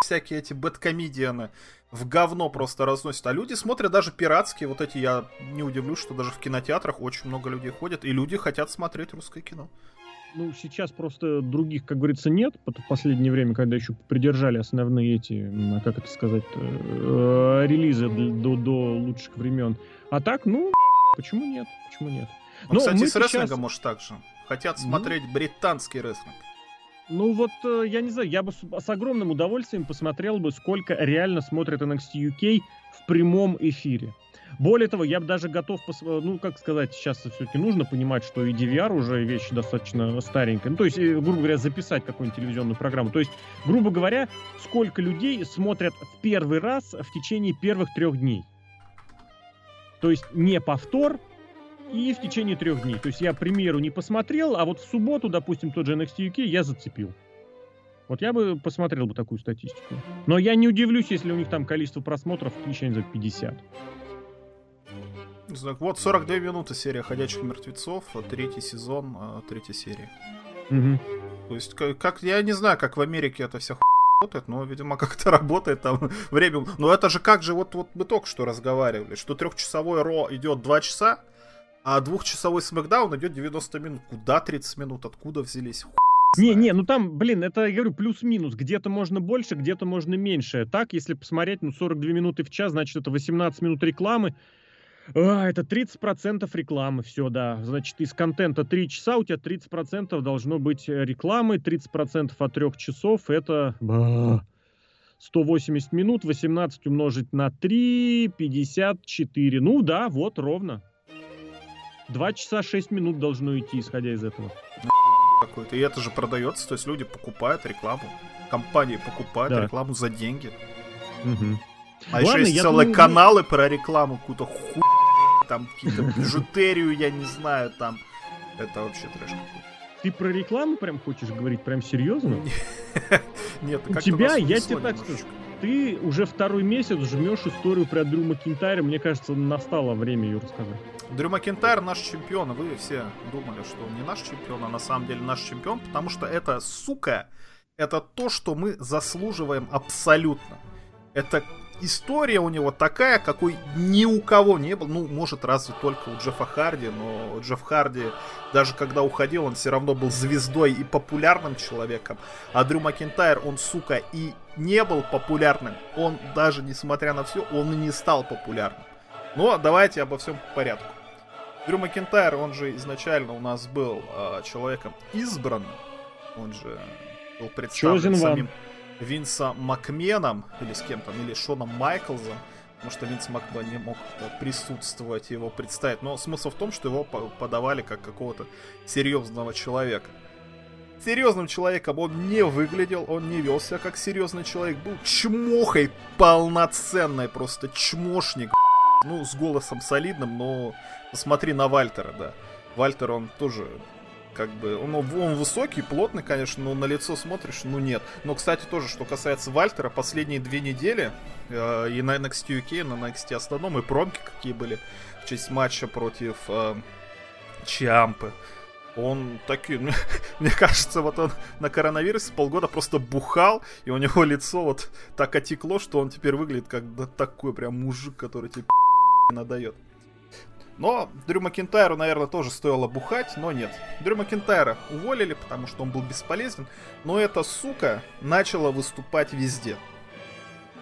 всякие эти бэткомедианы в говно просто разносят. А люди смотрят даже пиратские, вот эти, я не удивлюсь, что даже в кинотеатрах очень много людей ходят, и люди хотят смотреть русское кино. Ну, сейчас просто других, как говорится, нет. В последнее время, когда еще придержали основные эти, как это сказать, э, релизы до, до лучших времен. А так, ну, почему нет? Почему нет? Ну, Но кстати, мы с рестлингом сейчас- может так же. Хотят Ну. смотреть британский рестлинг. Ну вот, э, я не знаю, я бы с, с огромным удовольствием посмотрел бы, сколько реально смотрят NXT UK в прямом эфире. Более того, я бы даже готов, пос- э, ну, как сказать, сейчас все-таки нужно понимать, что и DVR уже вещь достаточно старенькая. Ну, то есть, э, грубо говоря, записать какую-нибудь телевизионную программу. То есть, грубо говоря, сколько людей смотрят в первый раз в течение первых трех дней. То есть, не повтор, и в течение трех дней. То есть я, к примеру, не посмотрел, а вот в субботу, допустим, тот же NXT UK я зацепил. Вот я бы посмотрел бы такую статистику. Но я не удивлюсь, если у них там количество просмотров я не знаю, 50. Вот 42 минуты серия «Ходячих мертвецов», а третий сезон, а, третья серия. Мгм. То есть, как, как- я не знаю, как в Америке это вся хуйня работает, но, видимо, как-то работает там время. Но это же как же, вот, вот мы только что разговаривали, что трехчасовой Ро идет 2 часа, а двухчасовой Смакдаун идет 90 минут. Куда 30 минут? Откуда взялись? Хуй Не, не, ну там, блин, это, я говорю, плюс-минус. Где-то можно больше, где-то можно меньше. Так, если посмотреть, ну, 42 минуты в час, значит, это 18 минут рекламы. А, это 30% рекламы, все, да. Значит, из контента 3 часа у тебя 30% должно быть э, рекламы, 30% от 3 часов это... ба, 180 минут, 18 умножить на 3, 54. Ну да, вот, ровно. 2 часа 6 минут должно идти, исходя из этого. какой-то. И это же продается, то есть люди покупают рекламу. Компании покупают Да. рекламу за деньги. Мгм. А еще Ладно, есть я целые думаю, каналы про рекламу, какую-то ху... там какие-то бижутерию, я не знаю, там. Это вообще трэш какой-то. Ты про рекламу прям хочешь говорить? Прям серьезно? Нет, У как тебя, я тебе так скажу, ты уже второй месяц жмешь историю про Дрю Макинтайра. Мне кажется, настало время ее рассказать. Дрю Макентайр наш чемпион, вы все думали, что он не наш чемпион, а на самом деле наш чемпион, потому что это, сука, это то, что мы заслуживаем абсолютно. Это история у него такая, какой ни у кого не было. Ну, может, разве только у Джеффа Харди, но Джефф Харди, даже когда уходил, он все равно был звездой и популярным человеком. А Дрю Макентайр, он, сука, и не был популярным. Он даже, несмотря на все, он и не стал популярным. Но давайте обо всем по порядку. Дрю Макентайр, он же изначально у нас был э, человеком избранным. Он же был представлен Chosen one. Винсом Макменом, или с кем там, или Шоном Майклзом. Потому что Винс Макмен не мог присутствовать, его представить. Но смысл в том, что его по- подавали как какого-то серьезного человека. Серьезным человеком он не выглядел, он не вел себя как серьезный человек. Был чмохой полноценной, просто чмошник. Ну, с голосом солидным, но посмотри на Вальтера, да. Вальтер, он тоже как бы, он, он высокий, плотный, конечно, но на лицо смотришь, ну нет. Но, кстати, тоже, что касается Вальтера, последние две недели э, и на NXT UK, и на NXT основном, и промки какие были в честь матча против э, Чиампы. Он такой, мне, мне кажется, вот он на коронавирусе полгода просто бухал, и у него лицо вот так отекло, что он теперь выглядит как да, такой прям мужик, который тебе надает. Но Дрю Макинтайру, наверное, тоже стоило бухать, но нет. Дрю Макинтайра уволили, потому что он был бесполезен, но эта сука начала выступать везде.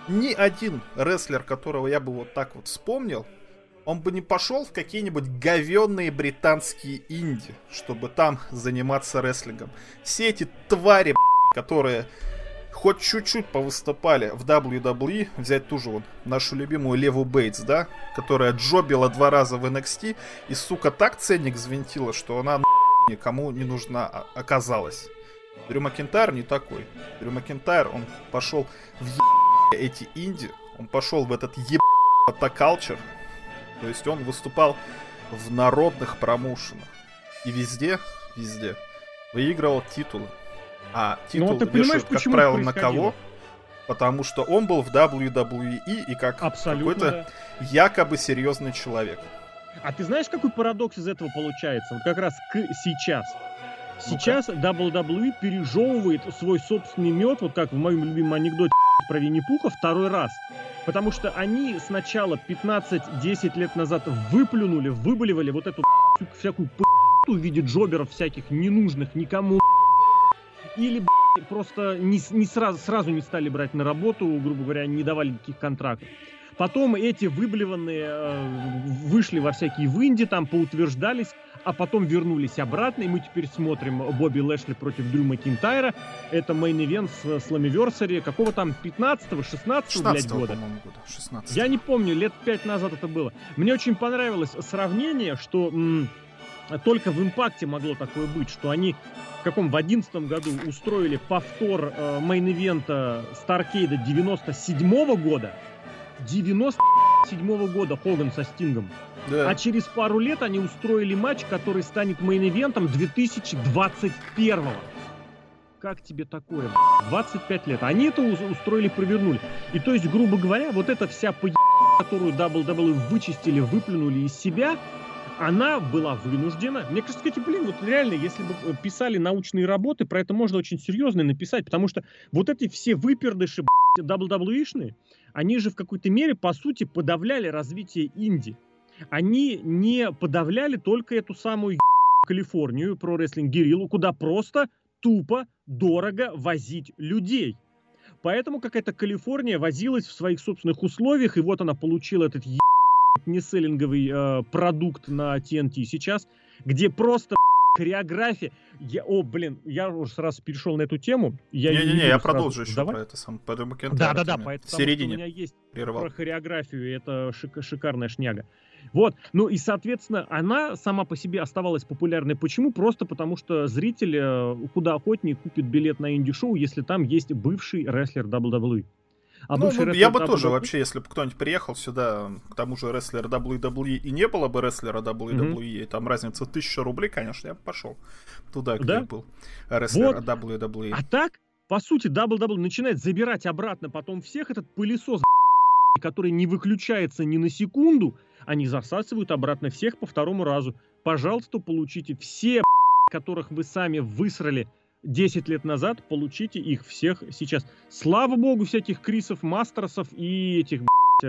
Ни один рестлер, которого я бы вот так вот вспомнил, он бы не пошел в какие-нибудь говенные британские инди, чтобы там заниматься рестлингом. Все эти твари, которые хоть чуть-чуть повыступали в WWE, взять ту же вот нашу любимую Леву Бейтс, да, которая джобила два раза в NXT, и, сука, так ценник взвинтила, что она никому не нужна оказалась. Дрю Макентайр не такой. Дрю Макентайр, он пошел в е... эти инди, он пошел в этот е... калчер, то есть он выступал в народных промоушенах. И везде, везде выигрывал титулы. А титул ну, а вешают, как правило, на кого? Потому что он был в WWE и как какой-то да. якобы серьезный человек. А ты знаешь, какой парадокс из этого получается? Вот как раз к сейчас. Сейчас ну WWE пережевывает свой собственный мед, вот как в моем любимом анекдоте про Винни-Пуха, второй раз. Потому что они сначала 15-10 лет назад выплюнули, выболивали вот эту всякую в виде джоберов всяких ненужных никому или просто не, не сразу, сразу не стали брать на работу, грубо говоря, не давали никаких контрактов. Потом эти выблеванные э, вышли во всякие в Инди, там поутверждались, а потом вернулись обратно, и мы теперь смотрим Бобби Лэшли против Дрю Макинтайра. Это main event Slammiversary, какого там 15-го, 16-го, блядь, года? года. 16 Я не помню, лет 5 назад это было. Мне очень понравилось сравнение, что... М- только в Impact е могло такое быть, что они в каком в одиннадцатом году устроили повтор э, main event а Starrcade а 97 -го года. 97 -го года Хоган со Стингом. Да. А через пару лет они устроили матч, который станет main event ом 2021 -го. Как тебе такое? 25 лет. Они это устроили, провернули. И то есть, грубо говоря, вот эта вся по которую WWE вычистили, выплюнули из себя, она была вынуждена. Мне кажется, кстати, блин, вот реально, если бы э, писали научные работы, про это можно очень серьезно написать, потому что вот эти все выпердыши WWE-шные, они же в какой-то мере, по сути, подавляли развитие Инди. Они не подавляли только эту самую Калифорнию, про рестлинг Гириллу, куда просто тупо дорого возить людей. Поэтому какая-то Калифорния возилась в своих собственных условиях, и вот она получила этот неселлинговый э, продукт на TNT сейчас, где просто хореография. Я, о, блин, я уже сразу перешел на эту тему. Не-не-не, я, я продолжу еще Давай. про это сам. По Да-да-да, поэтому в середине. у меня есть прервал. про хореографию, это шик шикарная шняга. Вот, ну и, соответственно, она сама по себе оставалась популярной. Почему? Просто потому, что зритель э, куда охотнее купит билет на инди-шоу, если там есть бывший рестлер WWE. А ну, ну я бы WWE... тоже вообще, если бы кто-нибудь приехал сюда, к тому же рестлер WWE, и не было бы рестлера WWE, mm-hmm. там разница тысяча рублей, конечно, я бы пошел туда, где да? был рестлер вот. WWE. А так, по сути, WWE начинает забирать обратно потом всех этот пылесос, который не выключается ни на секунду, они засасывают обратно всех по второму разу. Пожалуйста, получите все, которых вы сами высрали 10 лет назад, получите их всех сейчас. Слава богу, всяких Крисов, Мастерсов и этих, э,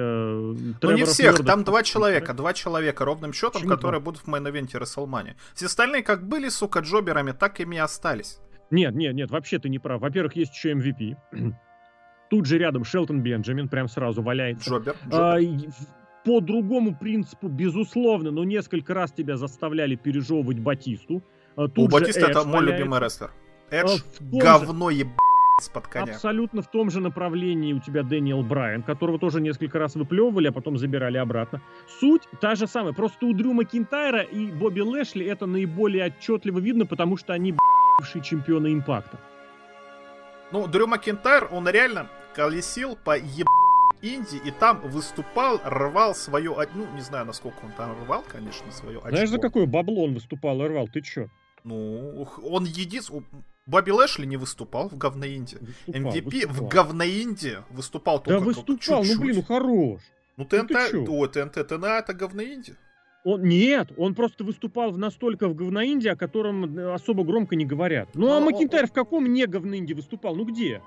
ну не всех, Нердов. там два человека, два человека ровным счетом, Почему которые два? будут в мейн-эвенте Расселмани. Все остальные как были, сука, джоберами, так ими и остались. Нет, нет, нет, вообще ты не прав. Во-первых, есть еще MVP. Тут же рядом Шелтон Бенджамин прям сразу валяется. Джобер. А, джобер. А, по другому принципу, безусловно, но несколько раз тебя заставляли пережевывать Батисту. А, тут У Батиста это мой любимый рестлер. Эдж говно еб под коня. Абсолютно в том же направлении у тебя Дэниел Брайан, которого тоже несколько раз выплевывали, а потом забирали обратно. Суть та же самая, просто у Дрю Макинтайра и Бобби Лэшли это наиболее отчетливо видно, потому что они бывшие чемпионы импакта. Ну, Дрю Макинтайр, он реально колесил по еб инди, и там выступал, рвал свое, ну, не знаю, насколько он там рвал, конечно, свое очко. Знаешь, за какое бабло он выступал и рвал? Ты чё? Ну, он единственный... Бобби Лэшли не выступал в говноинде. MVP в говноинде выступал только Да выступал, чуть-чуть. ну блин, ну хорош. Ну ТНТ, ну, о, ТНТ, ТНА это говноинде. Он, нет, он просто выступал в настолько в говноинде, о котором э, особо громко не говорят. Ну, а а Макинтайр в каком не говноинде выступал? Ну где?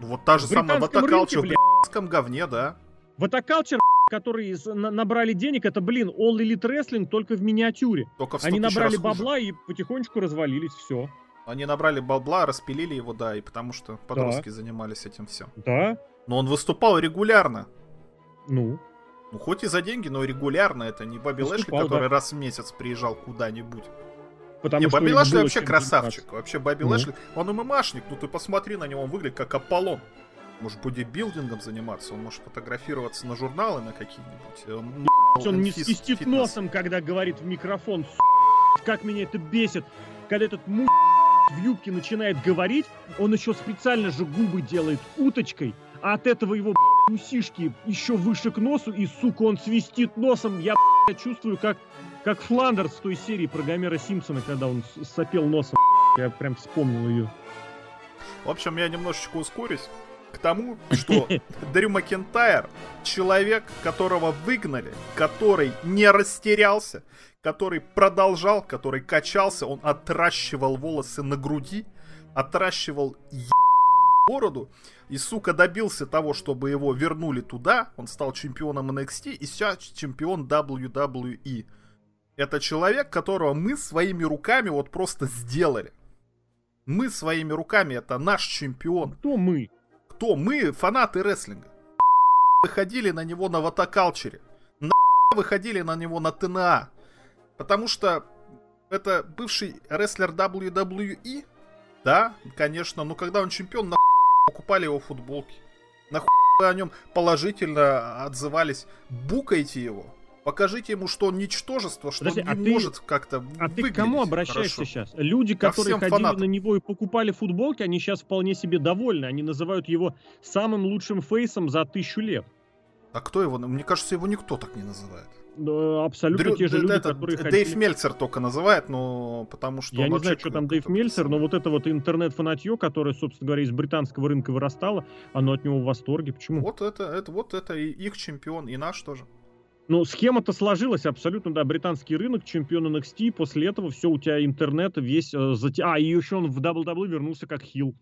Ну, вот та же самая Ватакалчер в британском говне, да. Ватакалчер, которые набрали денег, это, блин, All Elite Wrestling только в миниатюре. Только в Они набрали бабла хуже. и потихонечку развалились, все. Они набрали бабла, распилили его, да, и потому что подростки да. занимались этим всем. Да. Но он выступал регулярно. Ну. Ну, хоть и за деньги, но регулярно. Это не Бобби Лэшли, который да. раз в месяц приезжал куда-нибудь. Потому не, Бобби Лэшли вообще красавчик. Вообще, Бобби ну. Лэшли, он ММАшник. Ну, ты посмотри на него, он выглядит как Аполлон. Может, бодибилдингом заниматься, он может фотографироваться на журналы на какие-нибудь. Он, он не свистит носом, когда говорит в микрофон. Как меня это бесит, когда этот му в юбке начинает говорить, он еще специально же губы делает уточкой, а от этого его усишки еще выше к носу, и, сука, он свистит носом. Я чувствую, как, как Фландерс в той серии про Гомера Симпсона, когда он сопел носом. Я прям вспомнил ее. В общем, я немножечко ускорюсь к тому, что Дрю Макентайр человек, которого выгнали, который не растерялся, который продолжал, который качался, он отращивал волосы на груди, отращивал бороду, и, сука, добился того, чтобы его вернули туда, он стал чемпионом NXT, и сейчас чемпион WWE. Это человек, которого мы своими руками вот просто сделали. Мы своими руками, это наш чемпион. Кто мы? Кто? Мы, фанаты рестлинга. Выходили на него на Ватакалчере. На выходили на него на ТНА. Потому что это бывший рестлер WWE. Да, конечно, но когда он чемпион, на покупали его футболки. Нахуй вы о нем положительно отзывались. Букайте его. Покажите ему, что он ничтожество, что Подожди, он не а может как-то А ты к кому обращаешься хорошо. сейчас? Люди, Ко которые ходили фанатам. на него и покупали футболки, они сейчас вполне себе довольны. Они называют его самым лучшим фейсом за тысячу лет. А кто его? Мне кажется, его никто так не называет. Да, абсолютно Дрю, те же люди, это, которые Дэйв ходили... Мельцер только называет, но потому что... Я не знаю, что там Дэйв Мельцер, но вот это вот интернет-фанатье, которое, собственно говоря, из британского рынка вырастало, оно от него в восторге. Почему? Вот это, это, вот это и их чемпион, и наш тоже. Ну, схема-то сложилась абсолютно, да, британский рынок, чемпион NXT, после этого все, у тебя интернет весь э, зате... А, и еще он в WWE вернулся как хил.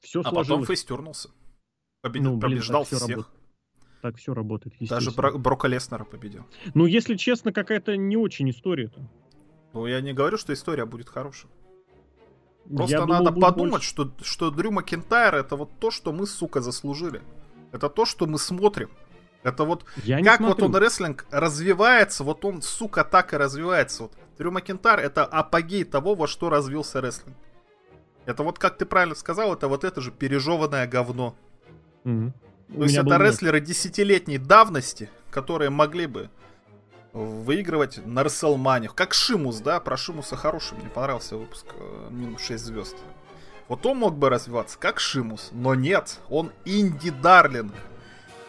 Все а сложилось. потом фейстернулся. Победил, ну, блин, побеждал всех. Работает так все работает. Даже Бро- Брока Леснера победил. Ну, если честно, какая-то не очень история-то. Ну, я не говорю, что история будет хорошая. Просто я надо думал, подумать, больше... что, что Дрю Макентайр это вот то, что мы, сука, заслужили. Это то, что мы смотрим. Это вот я как вот он рестлинг развивается, вот он, сука, так и развивается. Вот Дрю Макентайр это апогей того, во что развился рестлинг. Это вот, как ты правильно сказал, это вот это же пережеванное говно. Угу. То есть это рестлеры десятилетней давности, которые могли бы выигрывать на Расселмане. Как Шимус, да? Про Шимуса хороший, мне понравился выпуск э, минус 6 звезд. Вот он мог бы развиваться как Шимус, но нет, он инди-дарлинг.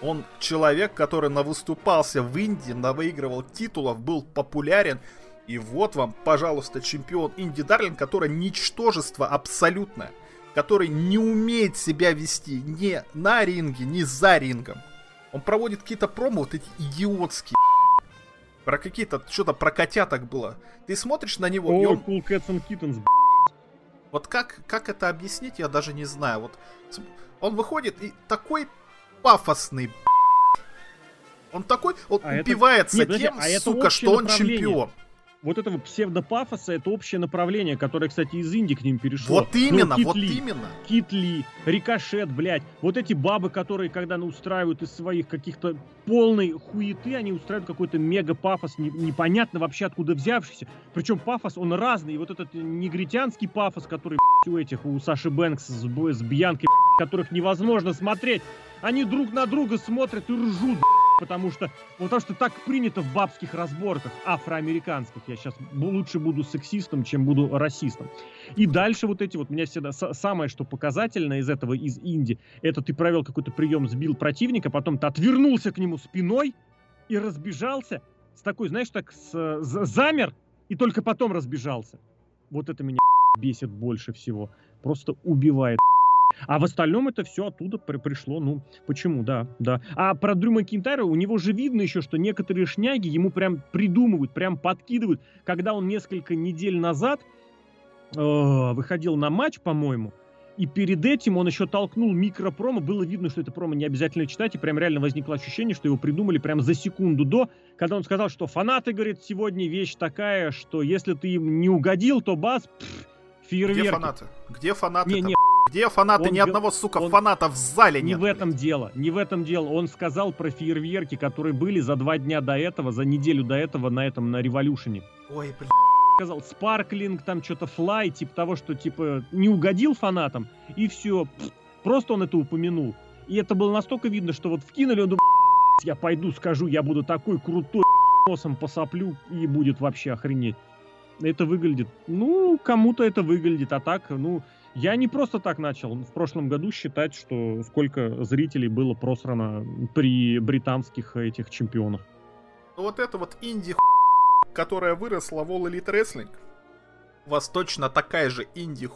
Он человек, который навыступался в Индии, навыигрывал титулов, был популярен. И вот вам, пожалуйста, чемпион инди-дарлинг, который ничтожество абсолютное который не умеет себя вести ни на ринге, ни за рингом. Он проводит какие-то промо, вот эти идиотские. Про какие-то, что-то про котяток было. Ты смотришь на него, О, и он... Cool Cats and Kittens, Вот как, как это объяснить, я даже не знаю. Вот он выходит и такой пафосный, он такой, он а упивается это... Нет, тем, а сука, что он чемпион вот этого псевдопафоса это общее направление, которое, кстати, из Индии к ним перешло. Вот именно, ну, вот Ли, именно. Китли, Рикошет, блядь. Вот эти бабы, которые, когда ну, устраивают из своих каких-то полной хуеты, они устраивают какой-то мега-пафос, не, непонятно вообще откуда взявшийся. Причем пафос, он разный. И вот этот негритянский пафос, который у этих, у Саши Бэнкс с, с Бьянкой, которых невозможно смотреть. Они друг на друга смотрят и ржут, потому что, потому что так принято в бабских разборках афроамериканских. Я сейчас лучше буду сексистом, чем буду расистом. И дальше вот эти вот, меня всегда самое, что показательное из этого, из Инди, это ты провел какой-то прием, сбил противника, потом ты отвернулся к нему спиной и разбежался с такой, знаешь, так с, замер и только потом разбежался. Вот это меня бесит больше всего. Просто убивает. А в остальном это все оттуда при пришло. Ну, почему, да, да. А про Дрю Макинтайра у него же видно еще, что некоторые шняги ему прям придумывают, прям подкидывают. Когда он несколько недель назад э, выходил на матч, по-моему, и перед этим он еще толкнул микропромо. Было видно, что это промо не обязательно читать, и прям реально возникло ощущение, что его придумали прям за секунду до, когда он сказал, что фанаты, говорит, сегодня вещь такая, что если ты им не угодил, то бас, пфф, фейерверки. Где фанаты? Где фанаты? Не, не, где фанаты? Он, Ни одного, сука, он, фаната в зале не нет. Не в этом дело, не в этом дело. Он сказал про фейерверки, которые были за два дня до этого, за неделю до этого на этом, на революшене. Ой, блин сказал спарклинг, там что-то флай, типа того, что типа не угодил фанатам, и все. Просто он это упомянул. И это было настолько видно, что вот вкинули, он думал, я пойду скажу, я буду такой крутой, носом посоплю, и будет вообще охренеть. Это выглядит, ну, кому-то это выглядит, а так, ну, я не просто так начал в прошлом году считать, что сколько зрителей было просрано при британских этих чемпионах. Ну вот это вот инди которая выросла в All Elite Wrestling, у вас точно такая же инди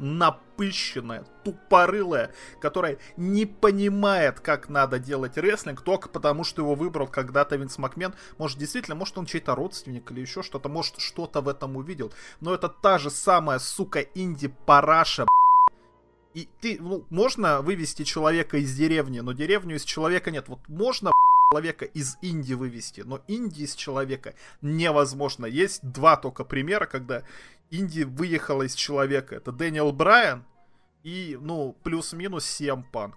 напыщенная, тупорылая, которая не понимает, как надо делать рестлинг, только потому, что его выбрал когда-то Винс Макмен. Может, действительно, может, он чей-то родственник или еще что-то, может, что-то в этом увидел. Но это та же самая, сука, инди-параша, и ты, ну, можно вывести человека из деревни, но деревню из человека нет. Вот можно человека из Индии вывести, но Индии из человека невозможно. Есть два только примера, когда Индия выехала из человека. Это Дэниел Брайан и, ну, плюс-минус Сем Панк.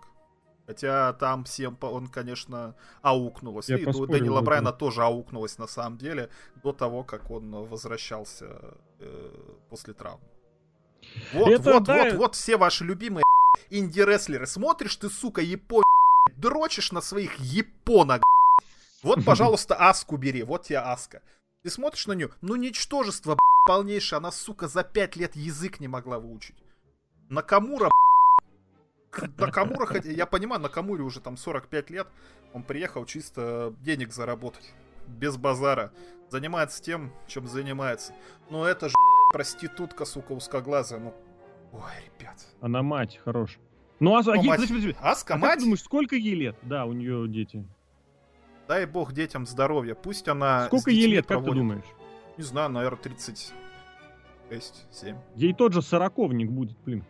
Хотя там всем он, конечно, аукнулось. Я и у Дэниела Брайана тоже аукнулось на самом деле до того, как он возвращался э, после травмы. Вот, Это, вот, да... вот, вот все ваши любимые инди-рестлеры. Смотришь ты, сука, Японию, дрочишь на своих японок. Вот, пожалуйста, Аску бери, вот тебе Аска. Ты смотришь на нее, ну ничтожество, полнейшее, она, сука, за пять лет язык не могла выучить. Накамура, Накамура, хотя, я понимаю, Накамуре уже там 45 лет, он приехал чисто денег заработать, без базара, занимается тем, чем занимается. Но это же проститутка, сука, узкоглазая, ну, ой, ребят. Она мать, хорош. Ну, а, а ей, мать. Подожди, подожди. Аска, а мать? ты думаешь, сколько ей лет? Да, у нее дети. Дай бог детям здоровья. Пусть она... Сколько ей лет, проводит. как ты думаешь? Не знаю, наверное, 36, 7. Ей тот же сороковник будет, блин.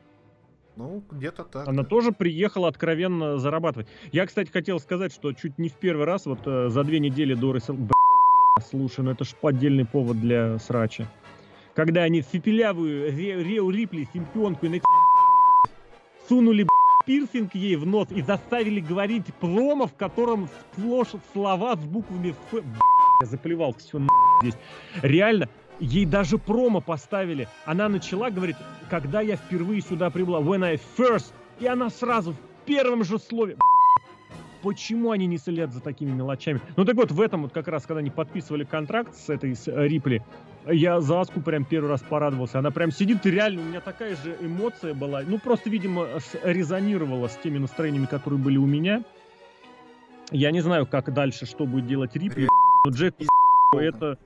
Ну, где-то так. Она да. тоже приехала откровенно зарабатывать. Я, кстати, хотел сказать, что чуть не в первый раз, вот э, за две недели до Ресл... Слушай, ну это ж поддельный повод для срача. Когда они фипелявую Ре, Рео Рипли, чемпионку, и сунули пирсинг ей в нос и заставили говорить промо, в котором сплошь слова с буквами Ф. Я заплевал все здесь. Реально, ей даже промо поставили. Она начала говорить, когда я впервые сюда прибыла, when I first, и она сразу в первом же слове. Почему они не следят за такими мелочами? Ну так вот, в этом вот как раз, когда они подписывали контракт с этой с Рипли, я за Аску прям первый раз порадовался. Она прям сидит, и реально у меня такая же эмоция была. Ну, просто, видимо, резонировала с теми настроениями, которые были у меня. Я не знаю, как дальше, что будет делать Рипли. Но Джек это...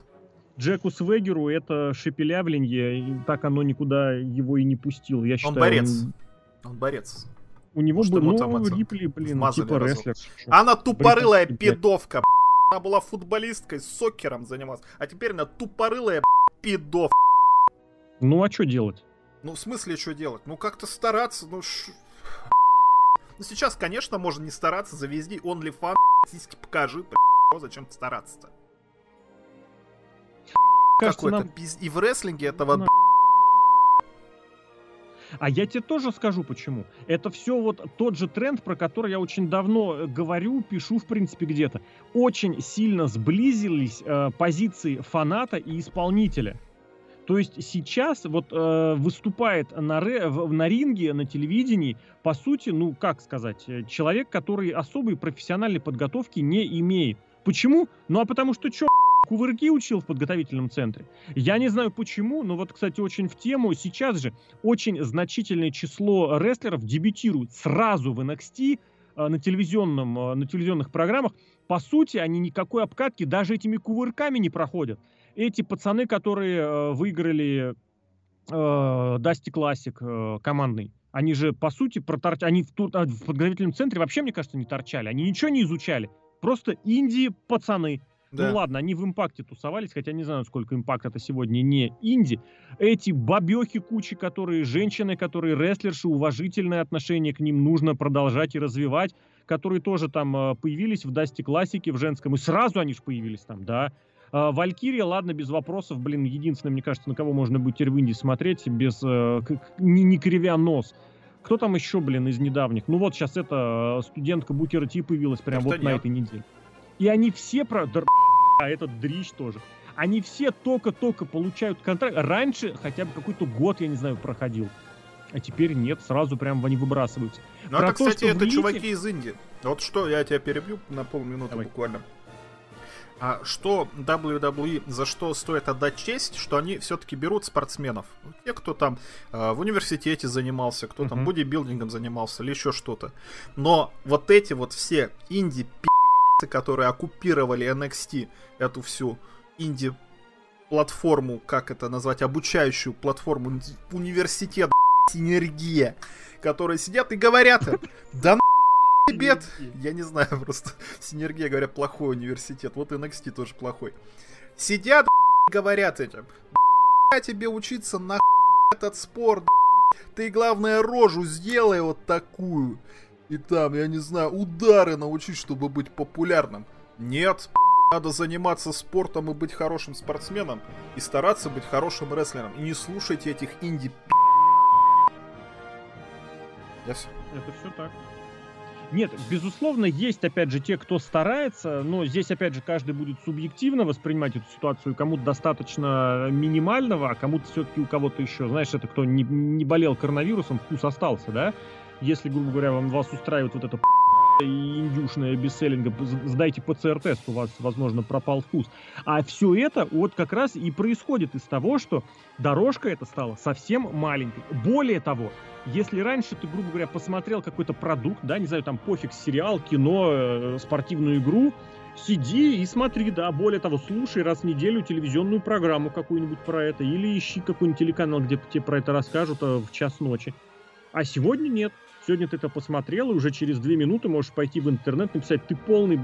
Джеку Свегеру это шепелявленье, и так оно никуда его и не пустил. Я считаю, он борец. Он, он борец. У него был, ну, Рипли, блин, типа рестлер. Она тупорылая пидовка, она была футболисткой, сокером занималась. А теперь она тупорылая пидов. Ну а что делать? Ну, в смысле, что делать? Ну, как-то стараться, ну... Ш... Ну, сейчас, конечно, можно не стараться, завезди OnlyFans, сиськи покажи, зачем стараться-то? Какой-то нам... пиз... И в рестлинге этого, нам... А я тебе тоже скажу почему. Это все вот тот же тренд, про который я очень давно э, говорю, пишу в принципе где-то. Очень сильно сблизились э, позиции фаната и исполнителя. То есть сейчас вот э, выступает на, ре, на ринге, на телевидении, по сути, ну как сказать, э, человек, который особой профессиональной подготовки не имеет. Почему? Ну а потому что что, кувырки учил в подготовительном центре. Я не знаю почему, но вот, кстати, очень в тему. Сейчас же очень значительное число рестлеров дебютируют сразу в NXT э, на, телевизионном, э, на телевизионных программах. По сути, они никакой обкатки даже этими кувырками не проходят. Эти пацаны, которые э, выиграли Dusty Classic командный, они же, по сути, проторчали, они в, а, в подготовительном центре вообще, мне кажется, не торчали. Они ничего не изучали. Просто инди пацаны. Ну да. Ну ладно, они в Impact е тусовались, хотя не знаю, сколько Impact это сегодня не инди. Эти бабехи кучи, которые женщины, которые рестлерши, уважительное отношение к ним нужно продолжать и развивать, которые тоже там э, появились в Dusty Classic е, в женском, и сразу они же появились там, да. А, Валькирия, ладно, без вопросов, блин, единственное, мне кажется, на кого можно будет теперь в Индии смотреть, без, э, не, не кривя нос. Кто там еще, блин, из недавних? Ну вот сейчас эта э, студентка Букера Ти появилась прямо вот на этой неделе. И они все про... А этот дрищ тоже. Они все только-только получают контракт. Раньше хотя бы какой-то год, я не знаю, проходил. А теперь нет, сразу прям они выбрасываются. Ну это, кстати, это Лите... чуваки из Индии. Вот что, я тебя перебью на полминуты Давай. буквально. А что WWE, за что стоит отдать честь, что они все-таки берут спортсменов. Те, кто там э, в университете занимался, кто uh-huh. там бодибилдингом занимался или еще что-то. Но вот эти вот все инди которые оккупировали NXT, эту всю инди платформу, как это назвать, обучающую платформу, университет, синергия, которые сидят и говорят им, да бед, я не знаю, просто синергия, говорят, плохой университет, вот NXT тоже плохой. Сидят, говорят этим, тебе учиться на этот спорт, ты главное рожу сделай вот такую, и там, я не знаю, удары научить, чтобы быть популярным. Нет, надо заниматься спортом и быть хорошим спортсменом, и стараться быть хорошим рестлером. И не слушайте этих инди Я. Это все так. Нет, безусловно, есть, опять же, те, кто старается, но здесь, опять же, каждый будет субъективно воспринимать эту ситуацию. Кому-то достаточно минимального, а кому-то все-таки у кого-то еще, знаешь, это кто не, не болел коронавирусом, вкус остался, да? Если, грубо говоря, вам вас устраивает вот это и индюшная бестселлинга, сдайте ПЦР-тест, у вас, возможно, пропал вкус. А все это вот как раз и происходит из того, что дорожка эта стала совсем маленькой. Более того, если раньше ты, грубо говоря, посмотрел какой-то продукт, да, не знаю, там пофиг, сериал, кино, э, спортивную игру, сиди и смотри, да, более того, слушай раз в неделю телевизионную программу какую-нибудь про это, или ищи какой-нибудь телеканал, где тебе про это расскажут а, в час ночи. А сегодня нет. Сегодня ты это посмотрел, и уже через две минуты можешь пойти в интернет, написать, ты полный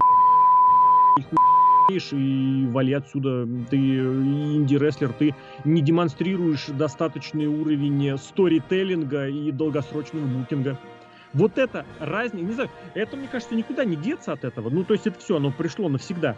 и вали отсюда. Ты инди-рестлер, ты не демонстрируешь достаточный уровень сторителлинга и долгосрочного букинга. Вот это разница, не знаю, это, мне кажется, никуда не деться от этого. Ну, то есть это все, оно пришло навсегда.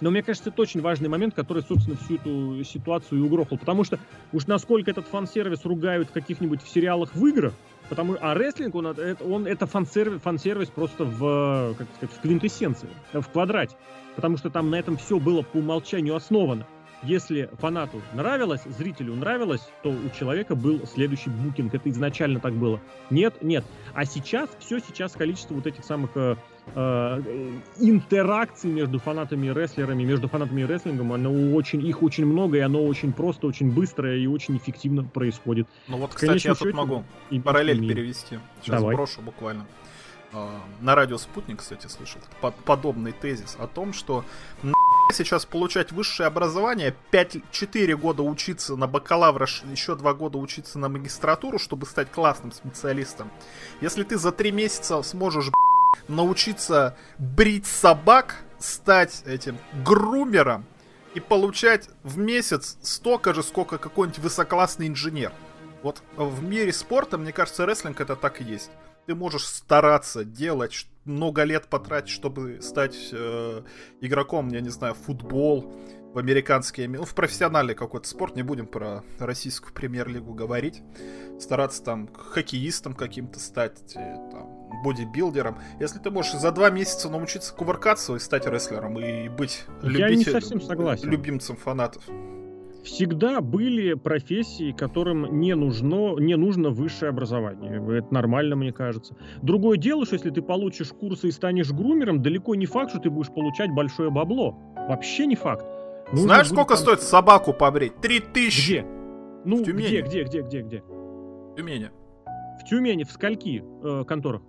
Но мне кажется, это очень важный момент, который, собственно, всю эту ситуацию и угрохал. Потому что уж насколько этот фан-сервис ругают в каких-нибудь в сериалах в играх, Потому, а рестлинг, он, он это фан-сервис, фан-сервис просто в, как сказать, в квинтэссенции, в квадрате. Потому что там на этом все было по умолчанию основано. Если фанату нравилось, зрителю нравилось, то у человека был следующий букинг. Это изначально так было. Нет, нет. А сейчас, все сейчас количество вот этих самых э, э, интеракций между фанатами и рестлерами, между фанатами и рестлингом, оно очень, их очень много, и оно очень просто, очень быстрое и очень эффективно происходит. Ну вот, кстати, Конечно, я тут могу и параллель мир. перевести. Сейчас Давай. брошу буквально. А, на радио «Спутник», кстати, слышал подобный тезис о том, что сейчас получать высшее образование, 5-4 года учиться на бакалавра, еще 2 года учиться на магистратуру, чтобы стать классным специалистом. Если ты за 3 месяца сможешь научиться брить собак, стать этим грумером и получать в месяц столько же, сколько какой-нибудь высоклассный инженер. Вот в мире спорта, мне кажется, рестлинг это так и есть. Ты можешь стараться делать, много лет потратить, чтобы стать э, игроком, я не знаю, футбол, в американский, ну, в профессиональный какой-то спорт, не будем про российскую премьер-лигу говорить, стараться там хоккеистом каким-то стать, э, там, бодибилдером. Если ты можешь за два месяца научиться кувыркаться и стать рестлером, и быть любителем, Я не совсем согласен. любимцем фанатов. Всегда были профессии, которым не нужно, не нужно высшее образование. Это нормально, мне кажется. Другое дело, что если ты получишь курсы и станешь грумером, далеко не факт, что ты будешь получать большое бабло. Вообще не факт. Нужно Знаешь, сколько там... стоит собаку побрить? Три тысячи! Где? Ну, где, где, где, где, где? В Тюмени. В Тюмени, в скольки э, конторах?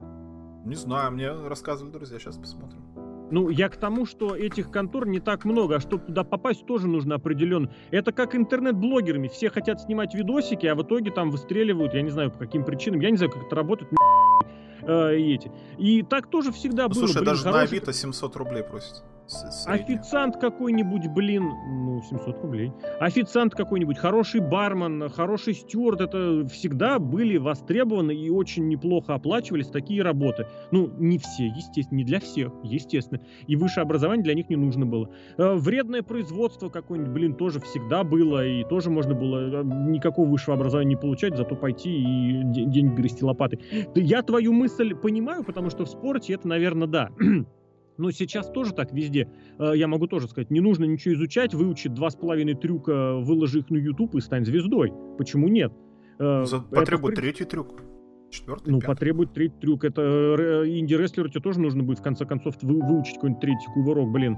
Не знаю, мне рассказывали друзья, сейчас посмотрим. Ну, я к тому, что этих контор не так много, а чтобы туда попасть, тоже нужно определенно. Это как интернет-блогерами. Все хотят снимать видосики, а в итоге там выстреливают, я не знаю, по каким причинам. Я не знаю, как это работает, э, эти. И так тоже всегда ну, было. Слушай, блин, даже хороший... на Авито 700 рублей просят. Официант какой-нибудь, блин, ну, 700 рублей. Официант какой-нибудь, хороший бармен, хороший стюард, это всегда были востребованы и очень неплохо оплачивались такие работы. Ну, не все, естественно, не для всех, естественно. И высшее образование для них не нужно было. Э, вредное производство какое-нибудь, блин, тоже всегда было, и тоже можно было э, никакого высшего образования не получать, зато пойти и деньги грести лопатой. Я твою мысль понимаю, потому что в спорте это, наверное, да. Но сейчас тоже так везде. Э, я могу тоже сказать, не нужно ничего изучать, выучи два с половиной трюка, выложи их на YouTube и стань звездой. Почему нет? Э, потребует это... третий трюк. Четвертый, ну, пятый. потребует третий трюк. Это э, инди-рестлеру тебе тоже нужно будет в конце концов выучить какой-нибудь третий кувырок, блин.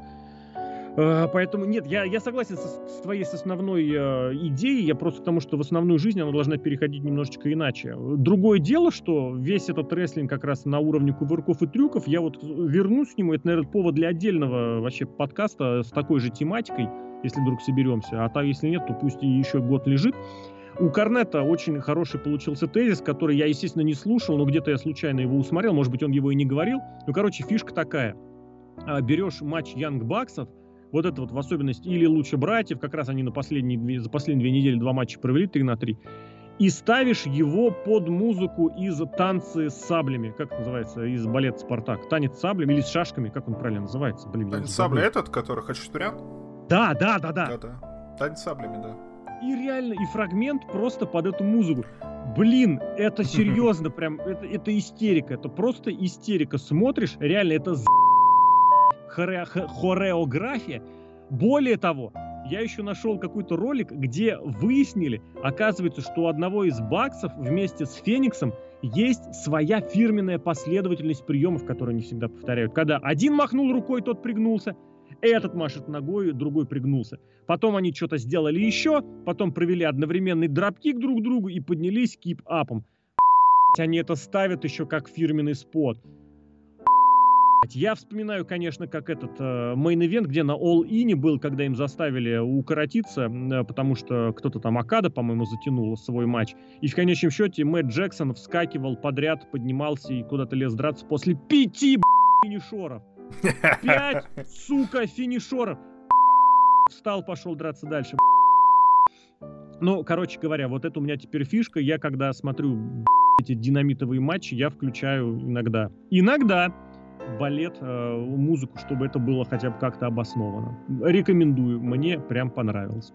А, поэтому нет, я, я согласен с, с твоей с основной э, идеей, я просто потому, что в основную жизнь она должна переходить немножечко иначе. Другое дело, что весь этот рестлинг как раз на уровне кувырков и трюков, я вот вернусь к нему, это, наверное, повод для отдельного вообще подкаста с такой же тематикой, если вдруг соберемся, а то если нет, то пусть еще год лежит. У Корнета очень хороший получился тезис, который я, естественно, не слушал, но где-то я случайно его усмотрел, может быть, он его и не говорил. Ну, короче, фишка такая. А, берешь матч Янг Баксов, вот это вот в особенности, или лучше братьев, как раз они на последние за последние две недели два матча провели 3 на 3, и ставишь его под музыку из танцы с саблями, как называется, из балета «Спартак». Танец с саблями или с шашками, как он правильно называется? Блин, Танец сабля этот, который Хачатурян? Да, да, да, да. Да-да. Танец с саблями, да. И реально, и фрагмент просто под эту музыку. Блин, это серьезно, прям, это, это истерика, это просто истерика. Смотришь, реально, это хоре хореография. Более того, я еще нашел какой-то ролик, где выяснили, оказывается, что у одного из баксов вместе с Фениксом есть своя фирменная последовательность приемов, которые они всегда повторяют. Когда один махнул рукой, тот пригнулся, этот машет ногой, другой пригнулся. Потом они что-то сделали еще, потом провели одновременный dropkick друг к другу и поднялись kip-up ом. Они это ставят еще как фирменный spot. Я вспоминаю, конечно, как этот main event, э, где на All-In был, когда им заставили укоротиться, э, потому что кто-то там Окада, по-моему, затянул свой матч. И в конечном счете Мэтт Джексон вскакивал подряд, поднимался и куда-то лез драться после пяти финишеров. Пять, сука, финишеров. Встал, пошел драться дальше. Ну, короче говоря, вот это у меня теперь фишка. Я, когда смотрю эти динамитовые матчи, я включаю иногда. Иногда балет, э, музыку, чтобы это было хотя бы как-то обосновано. Рекомендую, мне прям понравилось.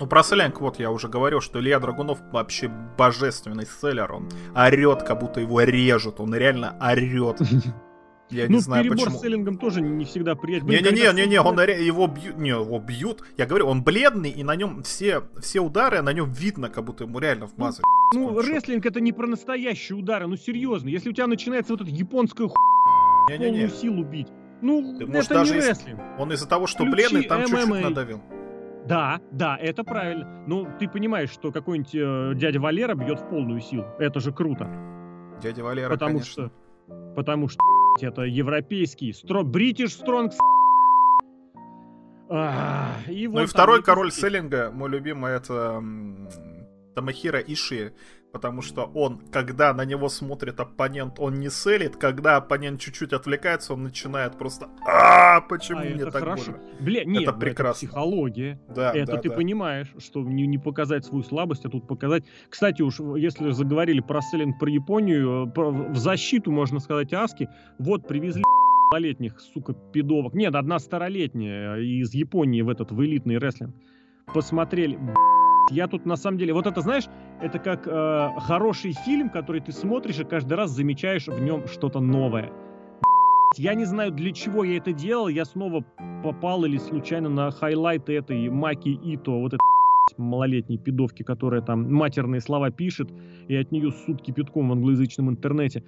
Ну, про Селянг, вот я уже говорил, что Илья Драгунов вообще божественный селлер. Он орет, как будто его режут. Он реально орет. Я ну, не знаю, перебор почему. с селлингом тоже не всегда приятен. Не-не-не, он его бьют, не, его бьют. Я говорю, он бледный, и на нем все, все удары, на нем видно, как будто ему реально вмазали. Ну, ну рестлинг это не про настоящие удары, ну серьезно. Если у тебя начинается вот эта японская ху не, не, не. силу бить. Ну, Ты, это может, даже не рестлинг. Из... Он из-за того, что Включи бледный, там чуть-чуть надавил. Да, да, это правильно. Ну, ты понимаешь, что какой-нибудь э, дядя Валера бьет в полную силу. Это же круто. Дядя Валера, потому конечно. что, потому что это европейский, стро, British Strong. А, и вот ну и второй король селлинга, мой любимый, это Тамахира Иши потому что он, когда на него смотрит оппонент, он не селит, когда оппонент чуть-чуть отвлекается, он начинает просто а почему а, мне так хорошо. больно? Бля, нет, это прекрасно. Это психология. Да, это да, ты да. понимаешь, что не, не показать свою слабость, а тут показать. Кстати, уж если заговорили про селлинг про Японию, про, в защиту, можно сказать, Аски, вот привезли малолетних, сука, пидовок. Нет, одна старолетняя из Японии в этот, в элитный рестлинг. Посмотрели, я тут на самом деле, вот это знаешь, это как э, хороший фильм, который ты смотришь и каждый раз замечаешь в нем что-то новое. Я не знаю, для чего я это делал. Я снова попал или случайно на хайлайты этой Маки Ито, вот это малолетней пидовки, которая там матерные слова пишет, и от нее суд кипятком в англоязычном интернете.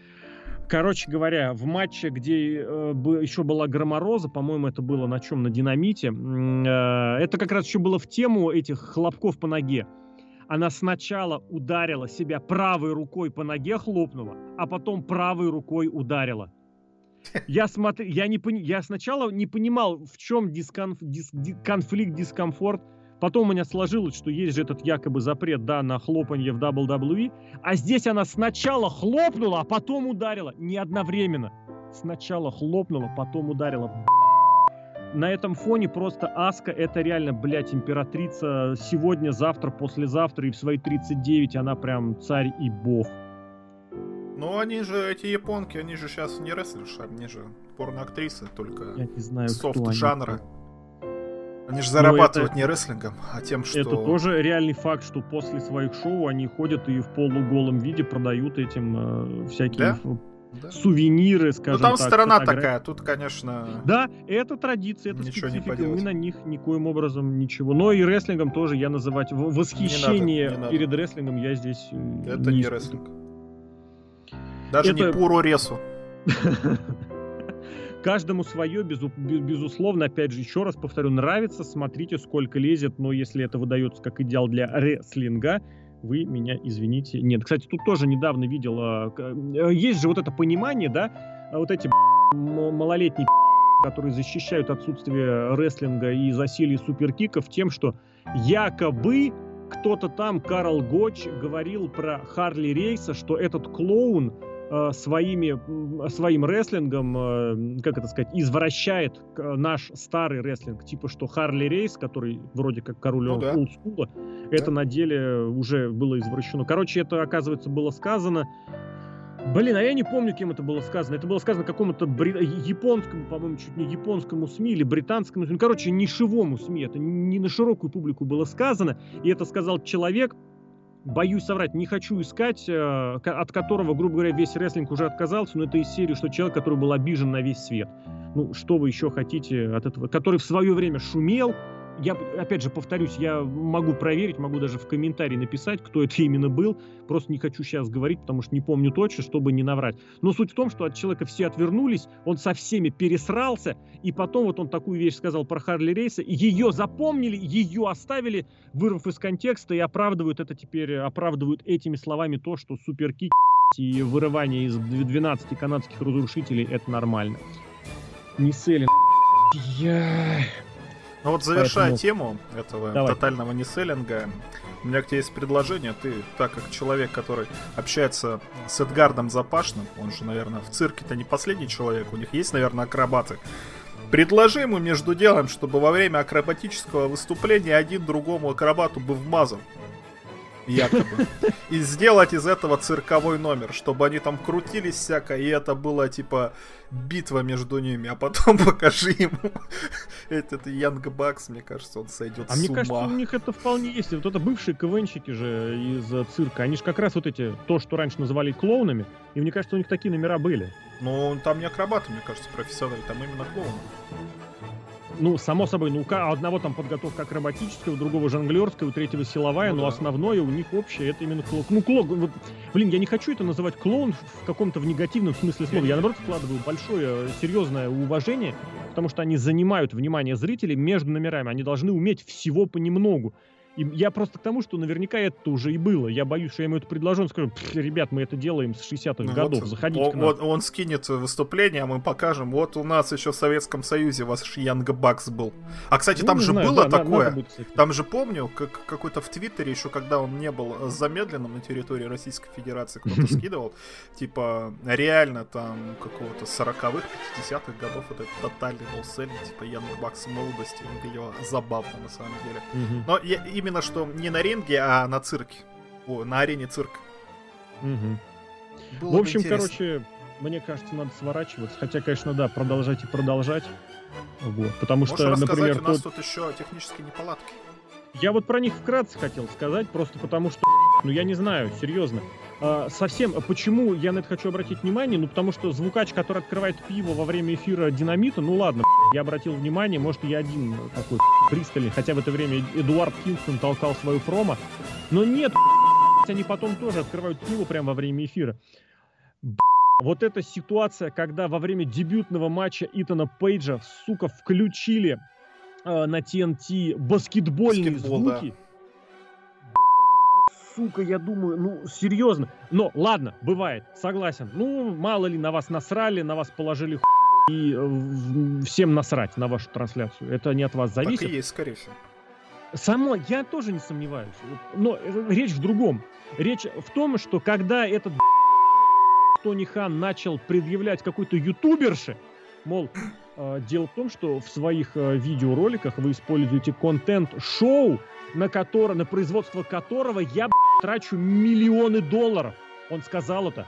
Короче говоря, в матче, где э, еще была Громороза, по-моему, это было на чем? На динамите. Э, это как раз еще было в тему этих хлопков по ноге. Она сначала ударила себя правой рукой по ноге, хлопнула, а потом правой рукой ударила. Я смотрю, я не пони, я сначала не понимал, в чем дисконф, дис, ди, конфликт, дискомфорт. Потом у меня сложилось, что есть же этот якобы запрет, да, на хлопанье в WWE, а здесь она сначала хлопнула, а потом ударила, не одновременно. Сначала хлопнула, потом ударила. На этом фоне просто Аска это реально, блядь, императрица сегодня, завтра, послезавтра и в свои 39 она прям царь и бог. Ну, они же, эти японки, они же сейчас не рестлерши, они же порноактрисы, только Я не знаю, софт-жанра. Они же зарабатывают это, не рестлингом, а тем, что... Это тоже реальный факт, что после своих шоу они ходят и в полуголом виде продают этим э, всякие да? Да. сувениры, скажем ну, там так. сторона фотографии. такая, тут, конечно... Да, это традиция, это ничего специфика, не мы на них никоим образом ничего. Но и рестлингом тоже я называть восхищение не надо, не надо. перед рестлингом я здесь э, Это не, не рестлинг. Даже это... не пуру ресу. Каждому свое, безу, безусловно, опять же, еще раз повторю, нравится, смотрите, сколько лезет, но если это выдается как идеал для рестлинга, вы меня извините. Нет, кстати, тут тоже недавно видел, а, э, есть же вот это понимание, да, вот эти малолетние которые защищают отсутствие рестлинга и засилие суперкиков тем, что якобы кто-то там, Карл Гоч, говорил про Харли Рейса, что этот клоун своими, своим рестлингом, э, как это сказать, извращает наш старый рестлинг, типа что Харли Рейс, который вроде как король ну, да. олдскула, да. это на деле уже было извращено. Короче, это, оказывается, было сказано. Блин, а я не помню, кем это было сказано. Это было сказано какому-то бри... японскому, по-моему, чуть не японскому СМИ или британскому СМИ. Короче, нишевому СМИ. Это не на широкую публику было сказано. И это сказал человек, боюсь соврать, не хочу искать, э, от которого, грубо говоря, весь рестлинг уже отказался, но это из серии, что человек, который был обижен на весь свет. Ну, что вы еще хотите от этого? Который в свое время шумел, я, опять же, повторюсь, я могу проверить, могу даже в комментарии написать, кто это именно был. Просто не хочу сейчас говорить, потому что не помню точно, чтобы не наврать. Но суть в том, что от человека все отвернулись, он со всеми пересрался, и потом вот он такую вещь сказал про Харли Рейса, ее запомнили, ее оставили, вырвав из контекста, и оправдывают это теперь, оправдывают этими словами то, что суперкик и вырывание из 12 канадских разрушителей это нормально. Не селин. Я... Ну вот завершая Поэтому... тему этого Давай. тотального неселлинга, у меня к тебе есть предложение. Ты, так как человек, который общается с Эдгардом Запашным, он же, наверное, в цирке-то не последний человек, у них есть, наверное, акробаты. Предложи ему между делом, чтобы во время акробатического выступления один другому акробату бы вмазал якобы. И сделать из этого цирковой номер, чтобы они там крутились всяко, и это было типа битва между ними, а потом покажи ему этот Янг Бакс, мне кажется, он сойдет а с мне ума. кажется, у них это вполне есть. Вот это бывшие КВНщики же из цирка, они же как раз вот эти, то, что раньше называли клоунами, и мне кажется, у них такие номера были. Ну, там не акробаты, мне кажется, профессионалы, там именно клоуны ну, само собой, ну, у одного там подготовка акробатическая, у другого жонглерская, у третьего силовая, ну, но да. основное у них общее это именно клоун. Ну, клоун, вот, блин, я не хочу это называть клоун в каком-то в негативном смысле слова. Я, наоборот, вкладываю большое, серьезное уважение, потому что они занимают внимание зрителей между номерами. Они должны уметь всего понемногу. И я просто к тому, что наверняка это уже и было. Я боюсь, что я ему это предложу, он скажет, ребят, мы это делаем с 60-х ну, годов, вот, заходите он, к нам. Он, он скинет выступление, а мы покажем, вот у нас еще в Советском Союзе ваш Янг Бакс был. А, кстати, ну, там же знаю, было да, такое, надо будет, там же помню, как какой-то в Твиттере еще, когда он не был замедленным на территории Российской Федерации, кто-то скидывал, типа, реально там какого-то 40-х, 50-х годов вот этот тотальный ноуселлинг, типа Янг Бакс молодости, выглядело забавно на самом деле. Но я, именно что не на ринге, а на цирке. О, на арене цирка. Угу. В общем, короче, мне кажется, надо сворачиваться. Хотя, конечно, да, продолжать и продолжать. Вот. Потому Можешь что, например, у нас тот... тут еще технические неполадки. Я вот про них вкратце хотел сказать, просто потому что, ну я не знаю, серьезно. А, совсем, почему я на это хочу обратить внимание? Ну потому что звукач, который открывает пиво во время эфира динамита, ну ладно, я обратил внимание, может, я один такой пристальный, хотя в это время Эдуард Кингстон толкал свою промо, но нет, они потом тоже открывают книгу прямо во время эфира. Вот эта ситуация, когда во время дебютного матча Итана Пейджа, сука, включили э, на TNT баскетбольные Баскетбол, звуки. Да сука, я думаю, ну, серьезно. Но, ладно, бывает, согласен. Ну, мало ли, на вас насрали, на вас положили ху... и э, всем насрать на вашу трансляцию. Это не от вас зависит. Так и есть, скорее всего. Само, я тоже не сомневаюсь. Но э, речь в другом. Речь в том, что когда этот Тони Хан начал предъявлять какой-то ютуберше, мол, э, дело в том, что в своих видеороликах вы используете контент-шоу, на, которое, на производство которого я трачу миллионы долларов. Он сказал это.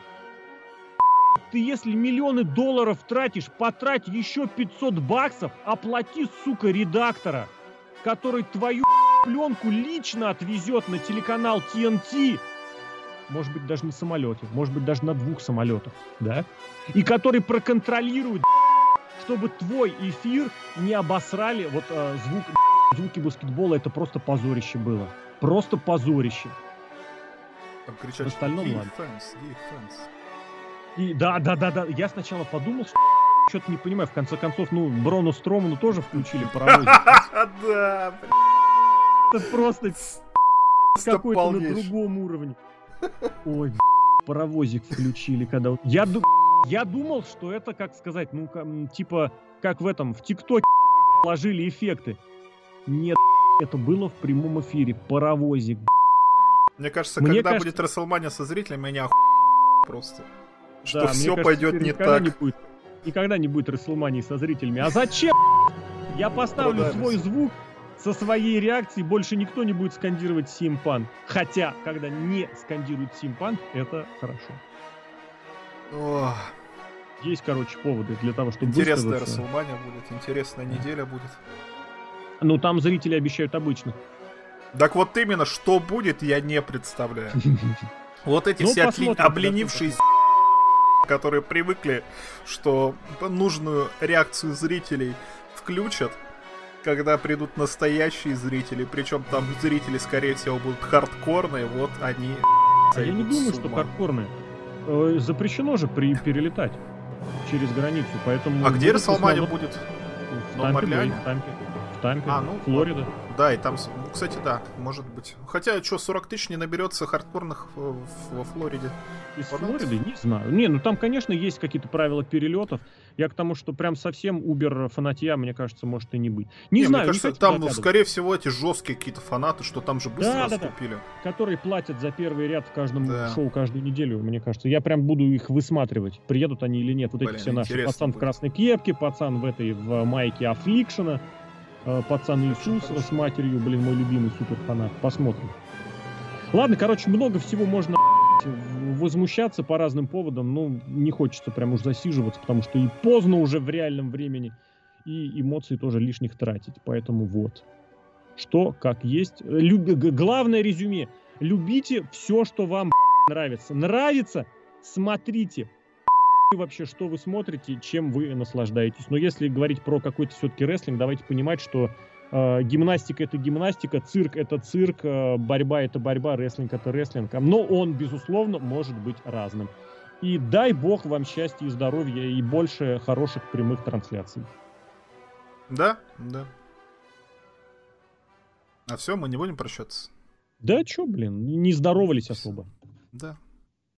Ты если миллионы долларов тратишь, потрать еще 500 баксов, оплати, сука, редактора, который твою пленку лично отвезет на телеканал TNT, может быть, даже на самолете, может быть, даже на двух самолетах, да, и который проконтролирует, чтобы твой эфир не обосрали, вот э, звук, звуки баскетбола, это просто позорище было, просто позорище. Там кричат, в остальном ладно. И да, да, да, да, я сначала подумал, что что-то не понимаю, в конце концов, ну, Брону Строману тоже включили паровозик. Да, Это просто какой-то на другом уровне. Ой, паровозик включили, когда... Я, я думал, что это, как сказать, ну, типа, как в этом, в ТикТоке положили эффекты. Нет, это было в прямом эфире. Паровозик. Мне кажется, мне когда кажется... будет Расселмания со зрителями, меня просто. Что да, все пойдет не так. Не будет, никогда не будет Расселмании со зрителями. А зачем? Я поставлю свой звук, со своей реакцией больше никто не будет скандировать Симпан. Хотя, когда не скандируют Симпан, это хорошо. Ох. Есть, короче, поводы для того, чтобы Интересная Расселмания будет, интересная неделя будет. Ну, там зрители обещают обычно. Так вот именно, что будет, я не представляю. Вот эти ну, все обленившиеся которые привыкли, что нужную реакцию зрителей включат, когда придут настоящие зрители, причем там зрители, скорее всего, будут хардкорные, вот они... А я не думаю, что хардкорные. Э, запрещено же при перелетать через границу, поэтому... А где Расселмания будет? В Тампе, в Тампе. В Тампе, а, ну, Флорида. Да, и там, ну, кстати, да, может быть. Хотя, что, 40 тысяч не наберется хардкорных во Флориде? Из Флориды? Не знаю. Не, ну там, конечно, есть какие-то правила перелетов. Я к тому, что прям совсем Uber фанатья, мне кажется, может и не быть. Не, не знаю. Мне кажется, там, ну, скорее всего, эти жесткие какие-то фанаты, что там же быстро да, раскупили. Да, да. Которые платят за первый ряд в каждом да. шоу каждую неделю, мне кажется. Я прям буду их высматривать, приедут они или нет. Вот Блин, эти все наши. Пацан будет. в красной кепке, пацан в этой, в майке Аффликшена. Э, пацан Иисус с матерью, блин, мой любимый суперфанат. Посмотрим. Ладно, короче, много всего можно возмущаться по разным поводам, но не хочется прям уж засиживаться, потому что и поздно уже в реальном времени, и эмоции тоже лишних тратить. Поэтому вот. Что, как есть. Люб... Главное резюме. Любите все, что вам нравится. Нравится? Смотрите вообще, что вы смотрите, чем вы наслаждаетесь. Но если говорить про какой-то все-таки рестлинг, давайте понимать, что э, гимнастика это гимнастика, цирк это цирк, э, борьба это борьба, рестлинг это рестлинг. Но он, безусловно, может быть разным. И дай бог вам счастья и здоровья и больше хороших прямых трансляций. Да, да. А все, мы не будем прощаться. Да, чё, блин, не здоровались особо. Да.